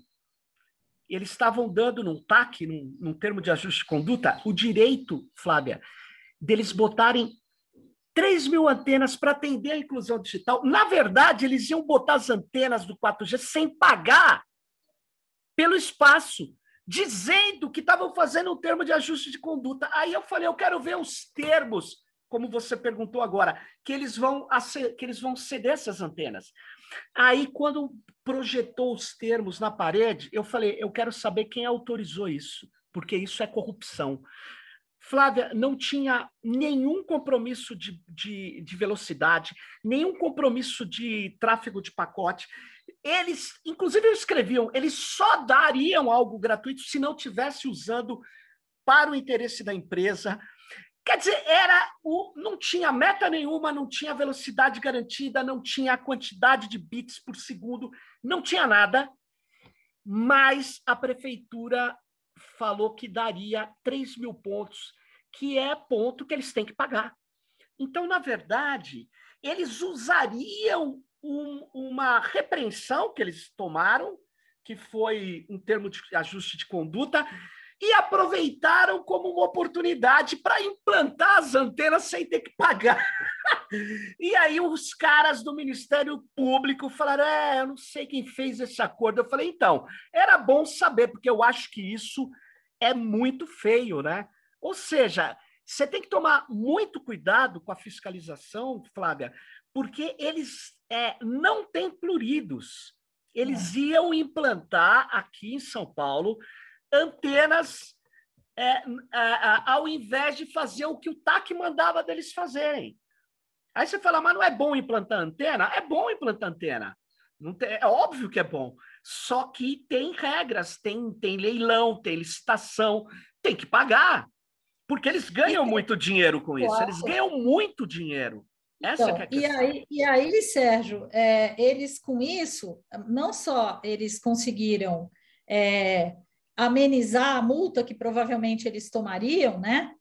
Eles estavam dando num TAC, num, num termo de ajuste de conduta, o direito, Flávia, deles botarem 3 mil antenas para atender a inclusão digital. Na verdade, eles iam botar as antenas do 4G sem pagar pelo espaço dizendo que estavam fazendo um termo de ajuste de conduta. Aí eu falei, eu quero ver os termos, como você perguntou agora, que eles vão que eles vão ceder essas antenas. Aí quando projetou os termos na parede, eu falei, eu quero saber quem autorizou isso, porque isso é corrupção. Flávia não tinha nenhum compromisso de, de, de velocidade, nenhum compromisso de tráfego de pacote eles, inclusive, escreviam, eles só dariam algo gratuito se não tivesse usando para o interesse da empresa. Quer dizer, era o, não tinha meta nenhuma, não tinha velocidade garantida, não tinha quantidade de bits por segundo, não tinha nada. Mas a prefeitura falou que daria 3 mil pontos, que é ponto que eles têm que pagar. Então, na verdade, eles usariam um, uma repreensão que eles tomaram, que foi um termo de ajuste de conduta, e aproveitaram como uma oportunidade para implantar as antenas sem ter que pagar. e aí os caras do Ministério Público falaram: é, eu não sei quem fez esse acordo. Eu falei, então, era bom saber, porque eu acho que isso é muito feio, né? Ou seja, você tem que tomar muito cuidado com a fiscalização, Flávia, porque eles é, não têm pluridos. Eles é. iam implantar aqui em São Paulo antenas é, ao invés de fazer o que o TAC mandava deles fazerem. Aí você fala, mas não é bom implantar antena? É bom implantar antena. Tem, é óbvio que é bom. Só que tem regras, tem, tem leilão, tem licitação, tem que pagar. Porque eles ganham muito dinheiro com isso. Eles ganham muito dinheiro. Essa então, é e, aí, e aí, Sérgio, é, eles com isso, não só eles conseguiram é, amenizar a multa que provavelmente eles tomariam, né?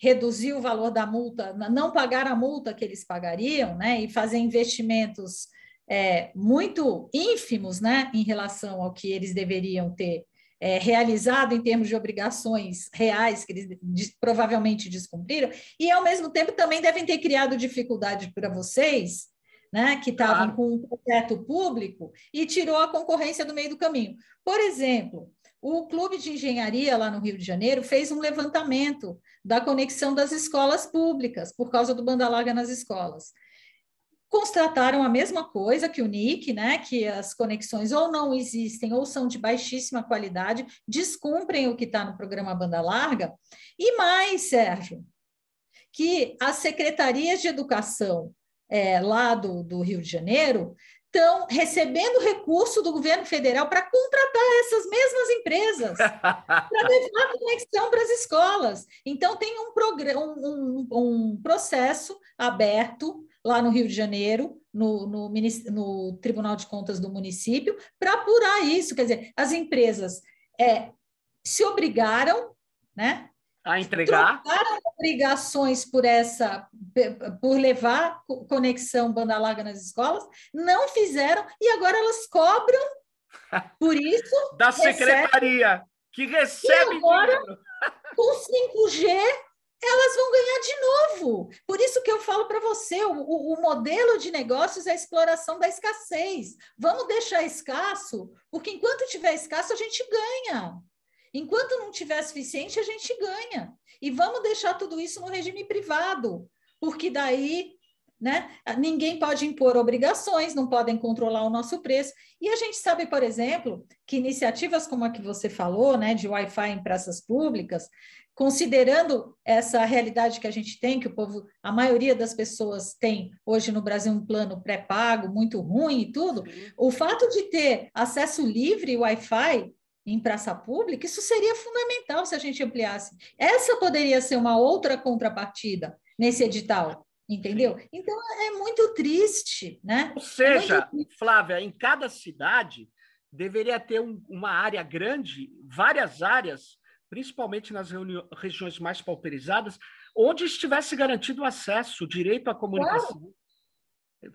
Reduzir o valor da multa, não pagar a multa que eles pagariam, né? E fazer investimentos é, muito ínfimos, né? Em relação ao que eles deveriam ter é, realizado em termos de obrigações reais que eles de, provavelmente descumpriram, e ao mesmo tempo também devem ter criado dificuldade para vocês, né, que estavam claro. com um projeto público e tirou a concorrência do meio do caminho. Por exemplo, o Clube de Engenharia lá no Rio de Janeiro fez um levantamento da conexão das escolas públicas por causa do banda larga nas escolas. Constataram a mesma coisa que o NIC, né, que as conexões ou não existem ou são de baixíssima qualidade, descumprem o que está no programa Banda Larga, e mais, Sérgio, que as secretarias de educação é, lá do, do Rio de Janeiro estão recebendo recurso do governo federal para contratar essas mesmas empresas, para levar conexão para as escolas. Então, tem um, um, um processo aberto lá no Rio de Janeiro, no, no, no Tribunal de Contas do município, para apurar isso. Quer dizer, as empresas é, se obrigaram, né? A entregar. Trocaram obrigações por essa, por levar conexão banda larga nas escolas, não fizeram e agora elas cobram por isso. da secretaria, que recebe. E agora, dinheiro. com 5G, elas vão ganhar de novo. Por isso que eu falo para você, o, o, modelo de negócios é a exploração da escassez. Vamos deixar escasso, porque enquanto tiver escasso, a gente ganha. Enquanto não tiver suficiente, a gente ganha. E vamos deixar tudo isso no regime privado, porque daí né? Ninguém pode impor obrigações, não podem controlar o nosso preço. E a gente sabe, por exemplo, que iniciativas como a que você falou, né, de Wi-Fi em praças públicas, considerando essa realidade que a gente tem, que o povo, a maioria das pessoas tem hoje no Brasil um plano pré-pago muito ruim e tudo, o fato de ter acesso livre Wi-Fi em praça pública, isso seria fundamental se a gente ampliasse. Essa poderia ser uma outra contrapartida nesse edital, entendeu? Então é muito triste, né? Ou seja, é Flávia, em cada cidade deveria ter um, uma área grande, várias áreas, principalmente nas regiões mais pauperizadas, onde estivesse garantido o acesso, o direito à comunicação. Claro.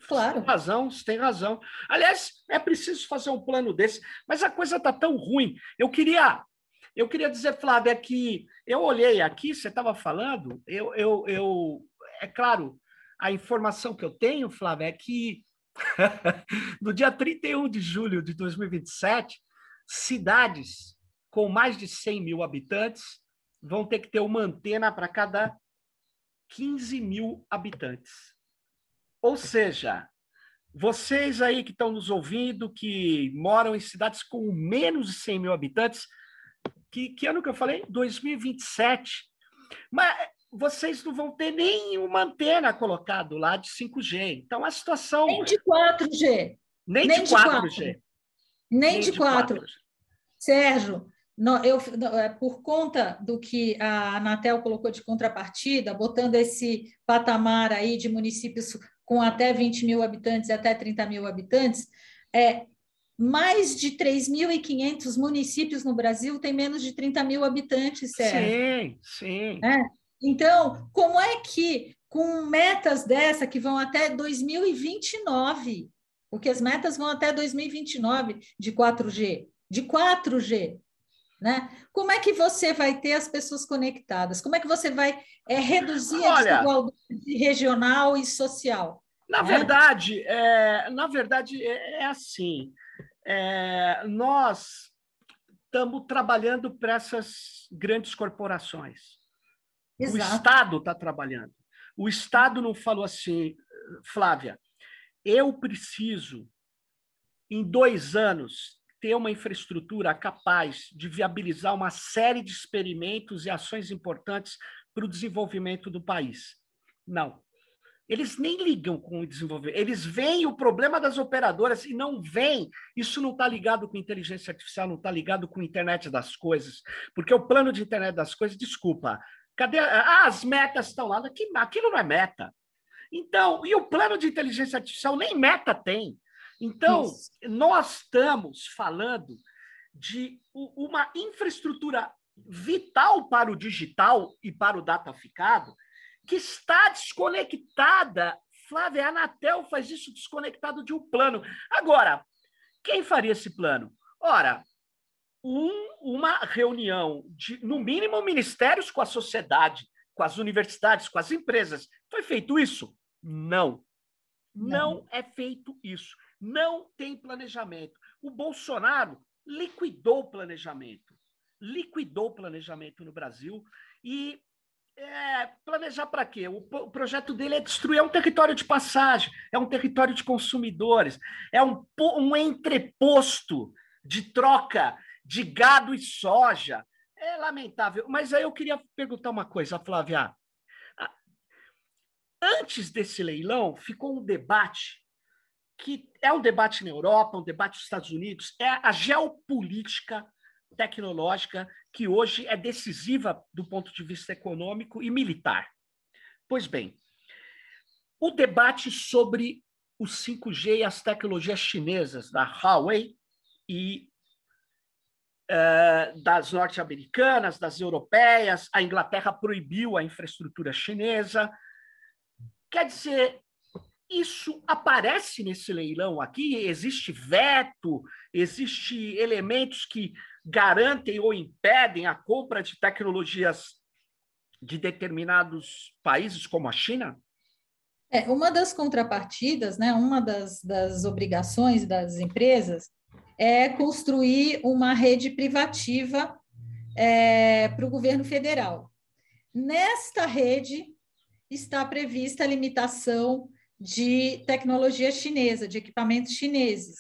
Claro. Tem razão, você tem razão. Aliás, é preciso fazer um plano desse, mas a coisa está tão ruim. Eu queria, eu queria dizer, Flávia, que eu olhei aqui, você estava falando, eu, eu, eu, é claro, a informação que eu tenho, Flávia, é que no dia 31 de julho de 2027, cidades com mais de 100 mil habitantes vão ter que ter uma antena para cada 15 mil habitantes. Ou seja, vocês aí que estão nos ouvindo, que moram em cidades com menos de 100 mil habitantes, que, que ano que eu falei? 2027. Mas vocês não vão ter nenhuma antena colocado lá de 5G. Então a situação. Nem de 4G. Nem, Nem de 4G. g Nem, Nem de 4. 4. Sérgio, eu, é, por conta do que a Anatel colocou de contrapartida, botando esse patamar aí de municípios com até 20 mil habitantes e até 30 mil habitantes, é, mais de 3.500 municípios no Brasil têm menos de 30 mil habitantes, Sérgio. Sim, sim. É? Então, como é que, com metas dessa que vão até 2029, porque as metas vão até 2029 de 4G, de 4G, né? Como é que você vai ter as pessoas conectadas? Como é que você vai é, reduzir Olha, a desigualdade regional e social? Na né? verdade, é, na verdade é, é assim. É, nós estamos trabalhando para essas grandes corporações. Exato. O Estado está trabalhando. O Estado não falou assim, Flávia, eu preciso, em dois anos, ter uma infraestrutura capaz de viabilizar uma série de experimentos e ações importantes para o desenvolvimento do país. Não. Eles nem ligam com o desenvolvimento. Eles veem o problema das operadoras e não veem. Isso não está ligado com inteligência artificial, não está ligado com internet das coisas. Porque o plano de internet das coisas, desculpa, cadê? Ah, as metas estão lá. Aquilo não é meta. Então, e o plano de inteligência artificial nem meta tem. Então, Isso. nós estamos falando de uma infraestrutura vital para o digital e para o dataficado que está desconectada. Flávia, a Anatel faz isso desconectado de um plano. Agora, quem faria esse plano? Ora, um, uma reunião de, no mínimo, ministérios com a sociedade, com as universidades, com as empresas. Foi feito isso? Não. Não, Não é feito isso não tem planejamento. O Bolsonaro liquidou o planejamento, liquidou o planejamento no Brasil e é, planejar para quê? O, o, projeto dele é destruir é um território de passagem, é um território de consumidores, é um, um entreposto de troca de gado e soja. É lamentável. Mas aí eu queria perguntar uma coisa, Flávia. Antes desse leilão, ficou um debate que é um debate na Europa, um debate nos Estados Unidos, é a geopolítica tecnológica que hoje é decisiva do ponto de vista econômico e militar. Pois bem, o debate sobre o 5G e as tecnologias chinesas da Huawei e uh, das norte-americanas, das europeias, a Inglaterra proibiu a infraestrutura chinesa. Quer dizer, isso aparece nesse leilão aqui? Existe veto? Existe elementos que garantem ou impedem a compra de tecnologias de determinados países, como a China? É, uma das contrapartidas, né, uma das, das obrigações das empresas é construir uma rede privativa é, para o governo federal. Nesta rede está prevista a limitação de tecnologia chinesa, de equipamentos chineses.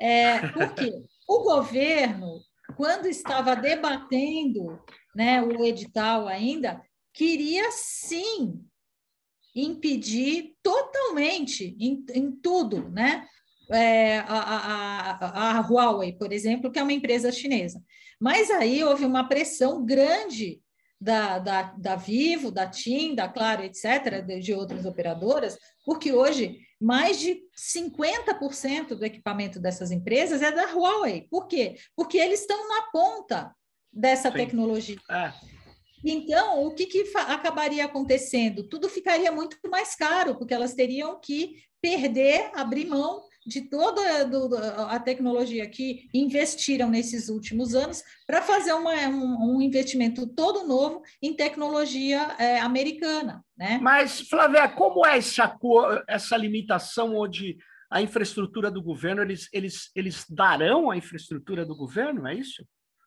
É, por quê? O governo, quando estava debatendo né, o edital ainda, queria sim impedir totalmente em, em tudo, né? É, a, a, a, Huawei, por exemplo, que é uma empresa chinesa. Mas aí houve uma pressão grande da, da, da Vivo, da TIM, da Claro, etc., de, outras operadoras, porque hoje mais de 50% do equipamento dessas empresas é da Huawei. Por quê? Porque eles estão na ponta dessa Sim. tecnologia. É. Então, o que, que acabaria acontecendo? Tudo ficaria muito mais caro, porque elas teriam que perder, abrir mão de toda a tecnologia que investiram nesses últimos anos para fazer uma, um, um, investimento todo novo em tecnologia é, americana. Né? Mas, Flávia, como é essa, essa limitação onde a infraestrutura do governo, eles, eles, eles darão a infraestrutura do governo, é isso?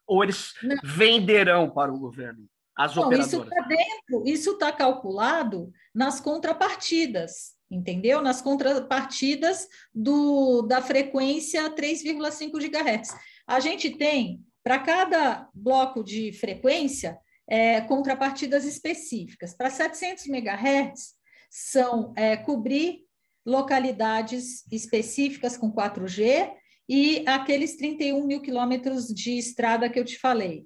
Ou eles Não. venderão para o governo? As Não, operadoras? Isso está dentro, isso está calculado nas contrapartidas entendeu? Nas contrapartidas do, da frequência 3,5 GHz. A gente tem, para cada bloco de frequência, é, contrapartidas específicas. Para 700 MHz, são é, cobrir localidades específicas com 4G e aqueles 31 mil quilômetros de estrada que eu te falei.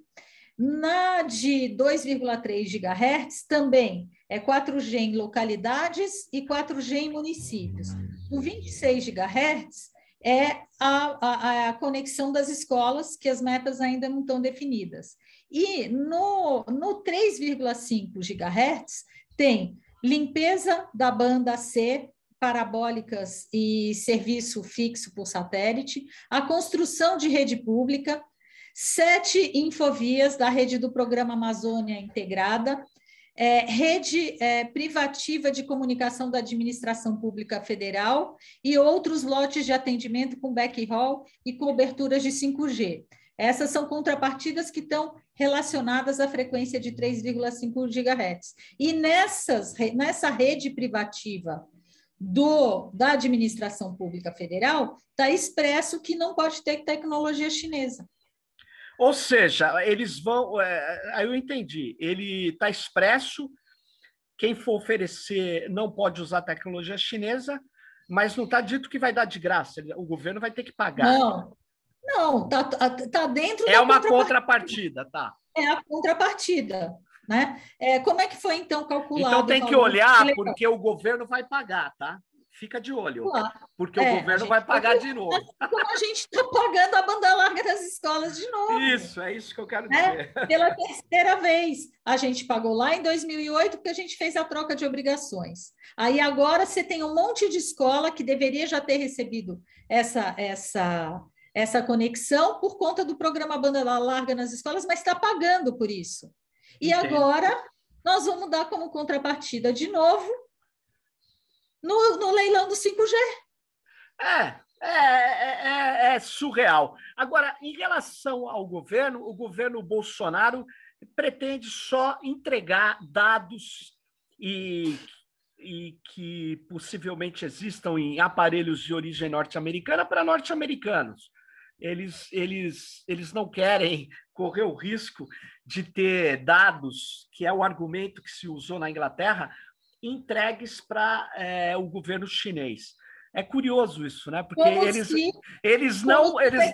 Na de 2,3 GHz, também é 4G em localidades e 4G em municípios. O 26 GHz é a, a, a, conexão das escolas, que as metas ainda não estão definidas. E no, no 3,5 GHz tem limpeza da banda C, parabólicas e serviço fixo por satélite, a construção de rede pública, sete infovias da rede do Programa Amazônia Integrada, é, rede é, privativa de comunicação da administração pública federal e outros lotes de atendimento com backhaul e coberturas de 5G. Essas são contrapartidas que estão relacionadas à frequência de 3,5 GHz. E nessas, nessa rede privativa do, da administração pública federal, está expresso que não pode ter tecnologia chinesa. Ou seja, eles vão. É, aí eu entendi. Ele está expresso. Quem for oferecer não pode usar tecnologia chinesa, mas não está dito que vai dar de graça. O governo vai ter que pagar. Não, não, está tá, tá dentro. É uma contrapartida. contrapartida, tá? É a contrapartida. Né? É, como é que foi então calculado? Então tem que olhar, porque o governo vai pagar, tá? Fica de olho, claro. porque é, o governo vai pagar de novo. Como a gente está pagando a banda larga das escolas de novo. Isso, é isso que eu quero é, dizer. Pela terceira vez. A gente pagou lá em 2008 porque a gente fez a troca de obrigações. Aí agora você tem um monte de escola que deveria já ter recebido essa, essa, essa conexão por conta do programa Banda Larga nas escolas, mas está pagando por isso. E Entendo. agora nós vamos dar como contrapartida de novo no, no leilão do 5G. É, é, é, é, é, surreal. Agora, em relação ao governo, o governo Bolsonaro pretende só entregar dados e, e que possivelmente existam em aparelhos de origem norte-americana para norte-americanos. Eles, eles, eles não querem correr o risco de ter dados, que é o argumento que se usou na Inglaterra, entregues para é, o governo chinês. É curioso isso, né? Porque como eles, se, eles não. Eles...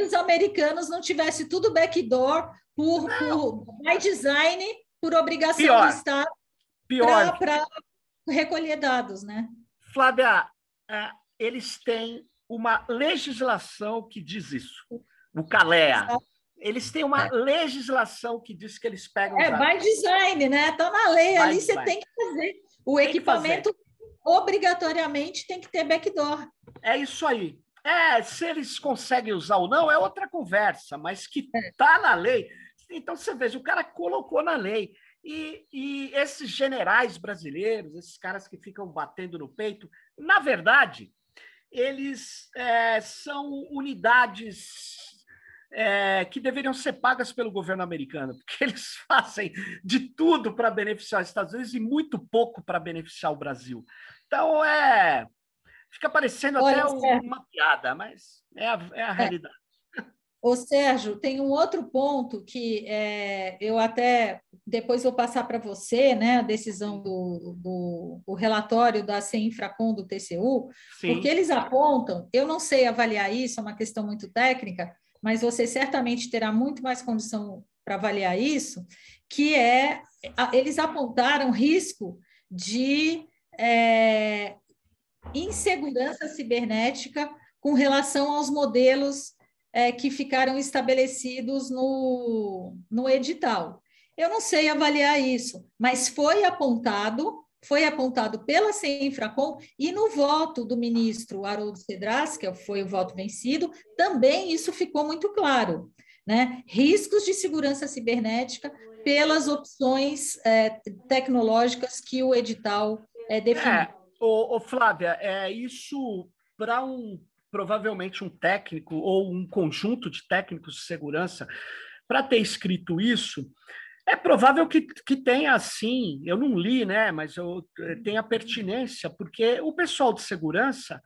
Os americanos não tivesse tudo backdoor por, por by design, por obrigação Pior. do Estado para recolher dados, né? Flávia, é, eles têm uma legislação que diz isso. O CALEA. Exato. Eles têm uma é. legislação que diz que eles pegam. É, by design, né? Está na lei, by ali design. você tem que fazer. O tem equipamento fazer. obrigatoriamente tem que ter backdoor. É isso aí. É, se eles conseguem usar ou não, é outra conversa, mas que está é. na lei. Então você veja, o cara colocou na lei. E, e esses generais brasileiros, esses caras que ficam batendo no peito, na verdade, eles é, são unidades é, que deveriam ser pagas pelo governo americano, porque eles fazem de tudo para beneficiar os Estados Unidos e muito pouco para beneficiar o Brasil. Então, é. Fica parecendo Olha, até uma piada, mas é a, é a é. realidade. Ô, Sérgio, tem um outro ponto que é, eu até depois vou passar para você, né, a decisão do, do o relatório da CEINFRACOM do TCU, Sim. porque eles apontam, eu não sei avaliar isso, é uma questão muito técnica, mas você certamente terá muito mais condição para avaliar isso, que é, eles apontaram risco de é, insegurança cibernética com relação aos modelos é, que ficaram estabelecidos no, no edital. Eu não sei avaliar isso, mas foi apontado, foi apontado pela CENFRACOM e no voto do ministro Haroldo Cedras, que foi o voto vencido, também isso ficou muito claro. Né? Riscos de segurança cibernética pelas opções é, tecnológicas que o edital é, definiu. É, ô, ô Flávia, é, isso para um provavelmente um técnico ou um conjunto de técnicos de segurança para ter escrito isso, é provável que, que tenha assim, eu não li, né, mas eu eh, tenha pertinência, porque o pessoal de segurança,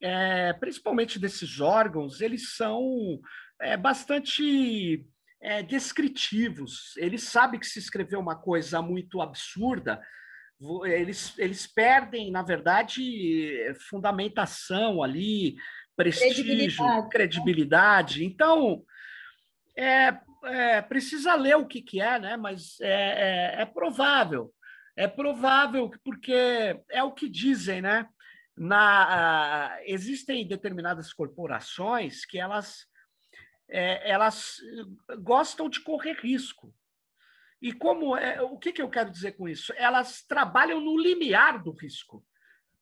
é, principalmente desses órgãos, eles são é, bastante é, descritivos. Eles sabem que se escrever uma coisa muito absurda, eles, eles perdem, na verdade, fundamentação ali, prestígio, credibilidade. credibilidade. Então, é, é, precisa ler o que, que é, né? mas é, é, é provável. É provável, porque é o que dizem, né? Na, existem determinadas corporações que elas, é, elas gostam de correr risco. E como é, o que, que eu quero dizer com isso? Elas trabalham no limiar do risco.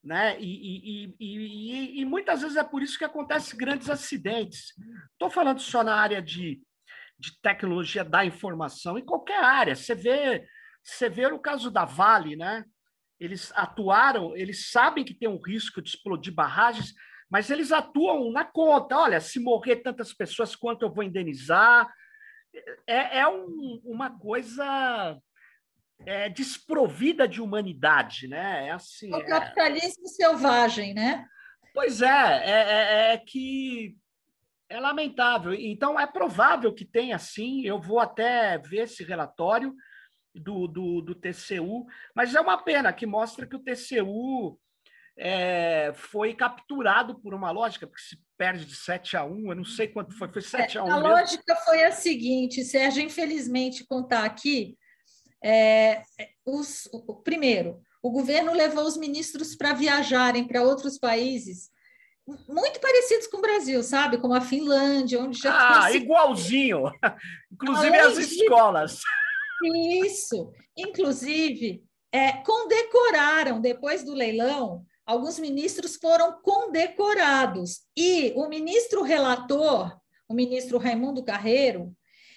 Né? E, e, e, e, muitas vezes é por isso que acontecem grandes acidentes. Estou falando só na área de, de tecnologia da informação, em qualquer área. Você vê, você vê o caso da Vale, né? Eles atuaram, eles sabem que tem um risco de explodir barragens, mas eles atuam na conta. Olha, se morrer tantas pessoas, quanto eu vou indenizar? é, é um, uma coisa é, desprovida de humanidade, né? É assim. O é capitalismo é... selvagem, né? Pois é, é, é, é, que é lamentável. Então é provável que tenha sim. Eu vou até ver esse relatório do, do, do TCU, mas é uma pena que mostra que o TCU é, foi capturado por uma lógica, porque se perde de 7 a 1, eu não sei quanto foi, foi 7 a 1. A mesmo. lógica foi a seguinte, Sérgio, infelizmente, contar aqui, é, os, o, primeiro, o governo levou os ministros para viajarem para outros países muito parecidos com o Brasil, sabe? Como a Finlândia, onde já. Ah, igualzinho! Inclusive Além as escolas. Isso. Inclusive, é, condecoraram, depois do leilão, alguns ministros foram condecorados. E o ministro relator, o ministro Raimundo Carreiro,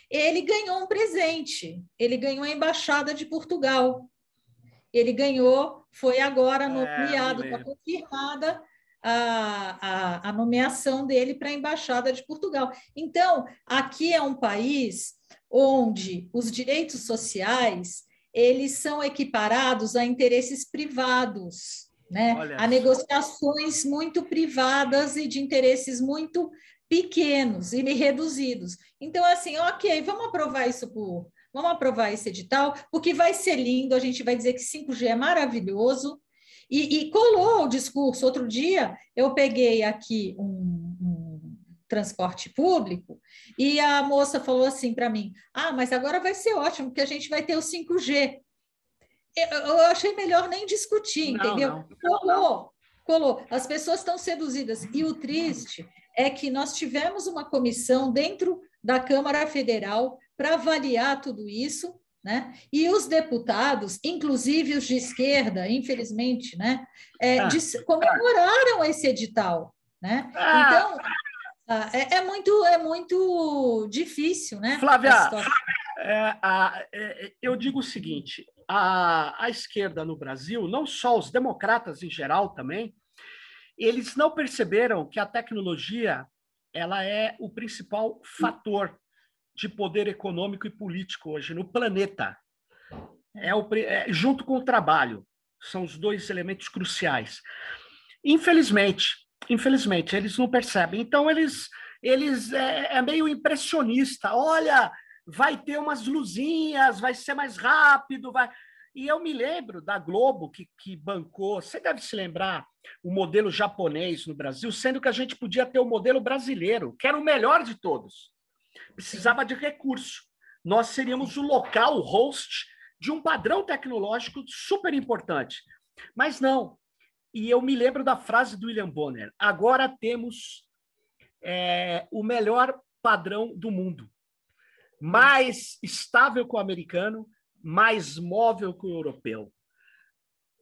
ele ganhou um presente. Ele ganhou a embaixada de Portugal. Ele ganhou, foi agora nomeado, é, está confirmada a, a, a nomeação dele para a embaixada de Portugal. Então, aqui é um país onde os direitos sociais eles são equiparados a interesses privados né? Olha Há negociações muito privadas e de interesses muito pequenos e reduzidos. Então, assim, ok, vamos aprovar isso por. Vamos aprovar esse edital, porque vai ser lindo, a gente vai dizer que 5G é maravilhoso. E, e colou o discurso. Outro dia, eu peguei aqui um, um transporte público e a moça falou assim para mim: Ah, mas agora vai ser ótimo, porque a gente vai ter o 5G eu achei melhor nem discutir, não, entendeu? Não. Colou, colou. As pessoas estão seduzidas. E o triste é que nós tivemos uma comissão dentro da Câmara Federal para avaliar tudo isso, né? E os deputados, inclusive os de esquerda, infelizmente, né, é, ah, comemoraram ah, esse edital, né? Ah, então ah, é, é, muito é muito difícil, né? Flávia, é, é, eu digo o seguinte: a, a esquerda no Brasil, não só os democratas em geral também, eles não perceberam que a tecnologia ela é o principal fator de poder econômico e político hoje no planeta. É, o, é junto com o trabalho. São os dois elementos cruciais. Infelizmente, infelizmente, eles não percebem. Então, eles, eles é, é meio impressionista. Olha, vai ter umas luzinhas, vai ser mais rápido, vai. E eu me lembro da Globo que, que bancou, você deve se lembrar, o modelo japonês no Brasil, sendo que a gente podia ter o modelo brasileiro, que era o melhor de todos. Precisava de recurso. Nós seríamos o local, o host de um padrão tecnológico super importante. Mas não. E eu me lembro da frase do William Bonner: agora temos é, o melhor padrão do mundo. Mais estável que o americano, mais móvel que o europeu.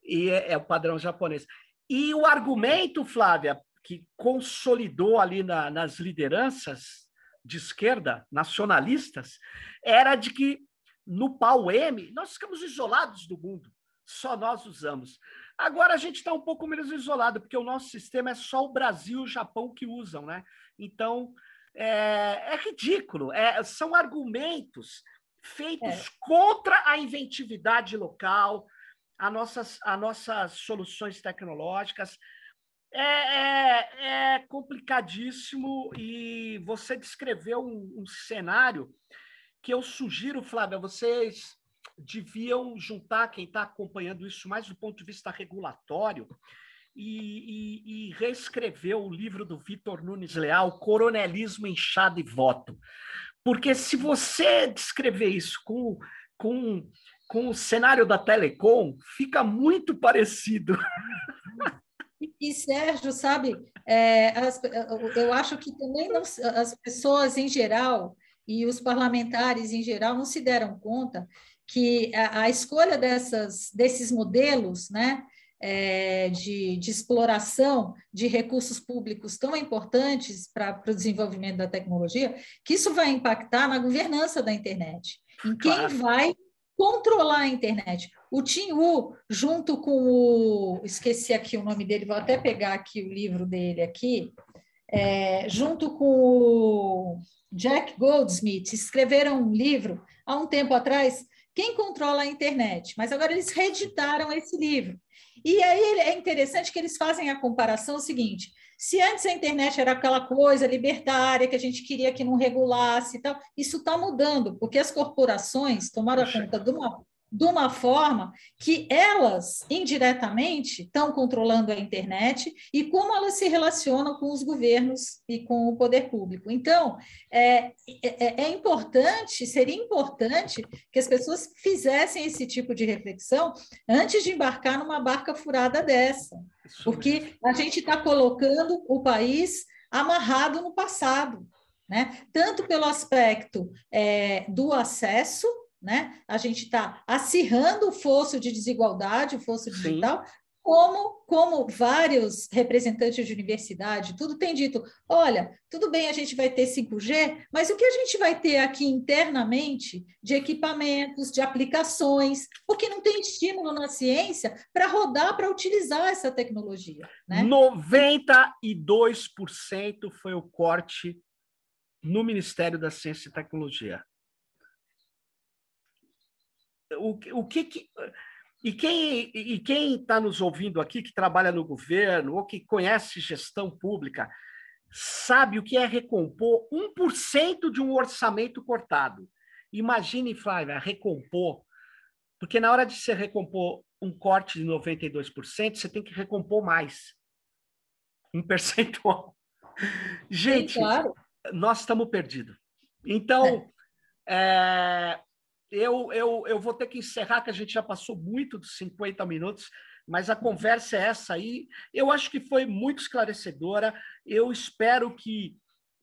E é, é o padrão japonês. E o argumento, Flávia, que consolidou ali na, nas lideranças de esquerda, nacionalistas, era de que no pau M nós ficamos isolados do mundo, só nós usamos. Agora a gente está um pouco menos isolado, porque o nosso sistema é só o Brasil e o Japão que usam, né? Então é, é ridículo, é, são argumentos feitos é. contra a inventividade local, a nossas, a nossas soluções tecnológicas. É, é, é, complicadíssimo e você descreveu um, um, cenário que eu sugiro, Flávia, vocês deviam juntar quem está acompanhando isso mais do ponto de vista regulatório e, e, e reescrever o livro do Vitor Nunes Leal, Coronelismo, Inchado e Voto. Porque se você descrever isso com, com, com o cenário da Telecom, fica muito parecido. E, Sérgio, sabe, é, as, eu acho que também não, as pessoas em geral e os parlamentares em geral não se deram conta que a, a escolha dessas, desses modelos, né, é, de, de, exploração de recursos públicos tão importantes para o desenvolvimento da tecnologia, que isso vai impactar na governança da internet, em quem claro. vai controlar a internet. O Tim Wu, junto com o. Esqueci aqui o nome dele, vou até pegar aqui o livro dele aqui. É, junto com o Jack Goldsmith, escreveram um livro há um tempo atrás, Quem Controla a Internet? Mas agora eles reeditaram esse livro. E aí é interessante que eles fazem a comparação seguinte: se antes a internet era aquela coisa libertária que a gente queria que não regulasse e tal, isso está mudando, porque as corporações tomaram a conta de uma de uma forma que elas, indiretamente, estão controlando a internet e como elas se relacionam com os governos e com o poder público. Então, é, é, é importante, seria importante que as pessoas fizessem esse tipo de reflexão antes de embarcar numa barca furada dessa, porque a gente está colocando o país amarrado no passado. Né? Tanto pelo aspecto é, do acesso né? A gente está acirrando o fosso de desigualdade, o fosso digital, como, como vários representantes de universidade, tudo tem dito, olha, tudo bem, a gente vai ter 5G, mas o que a gente vai ter aqui internamente de equipamentos, de aplicações, porque não tem estímulo na ciência para rodar, para utilizar essa tecnologia. Né? 92% foi o corte no Ministério da Ciência e Tecnologia o, o que, que e quem e quem está nos ouvindo aqui que trabalha no governo ou que conhece gestão pública sabe o que é recompor 1% de um orçamento cortado. Imagine, Flávia, recompor, porque na hora de você recompor um corte de 92%, você tem que recompor mais. Um percentual. Gente, Sim, claro. nós estamos perdidos. Então, é. É, eu, eu, eu vou ter que encerrar, que a gente já passou muito dos 50 minutos, mas a conversa é essa aí. Eu acho que foi muito esclarecedora. Eu espero que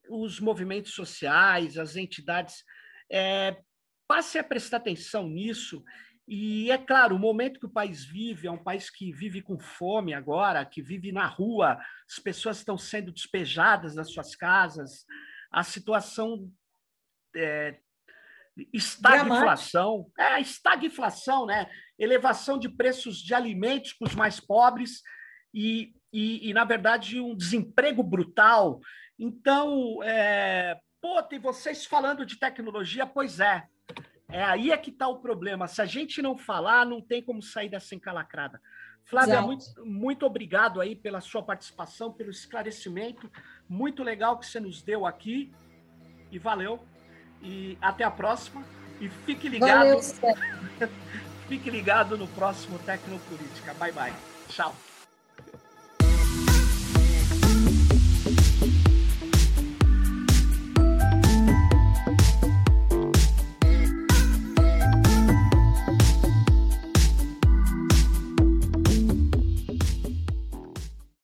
os movimentos sociais, as entidades, é, passem a prestar atenção nisso. E é claro, o momento que o país vive é um país que vive com fome agora, que vive na rua, as pessoas estão sendo despejadas das suas casas, a situação é, estagflação, é, estagflação, né? Elevação de preços de alimentos para os mais pobres e, e, e, na verdade, um desemprego brutal. Então, é, pô, tem vocês falando de tecnologia, pois é. É aí é que está o problema. Se a gente não falar, não tem como sair dessa encalacrada. Flávia, muito, muito obrigado aí pela sua participação, pelo esclarecimento. Muito legal que você nos deu aqui. E valeu. E até a próxima. E fique ligado. Valeu, fique ligado no próximo Tecnopolítica. Bye, bye. Tchau.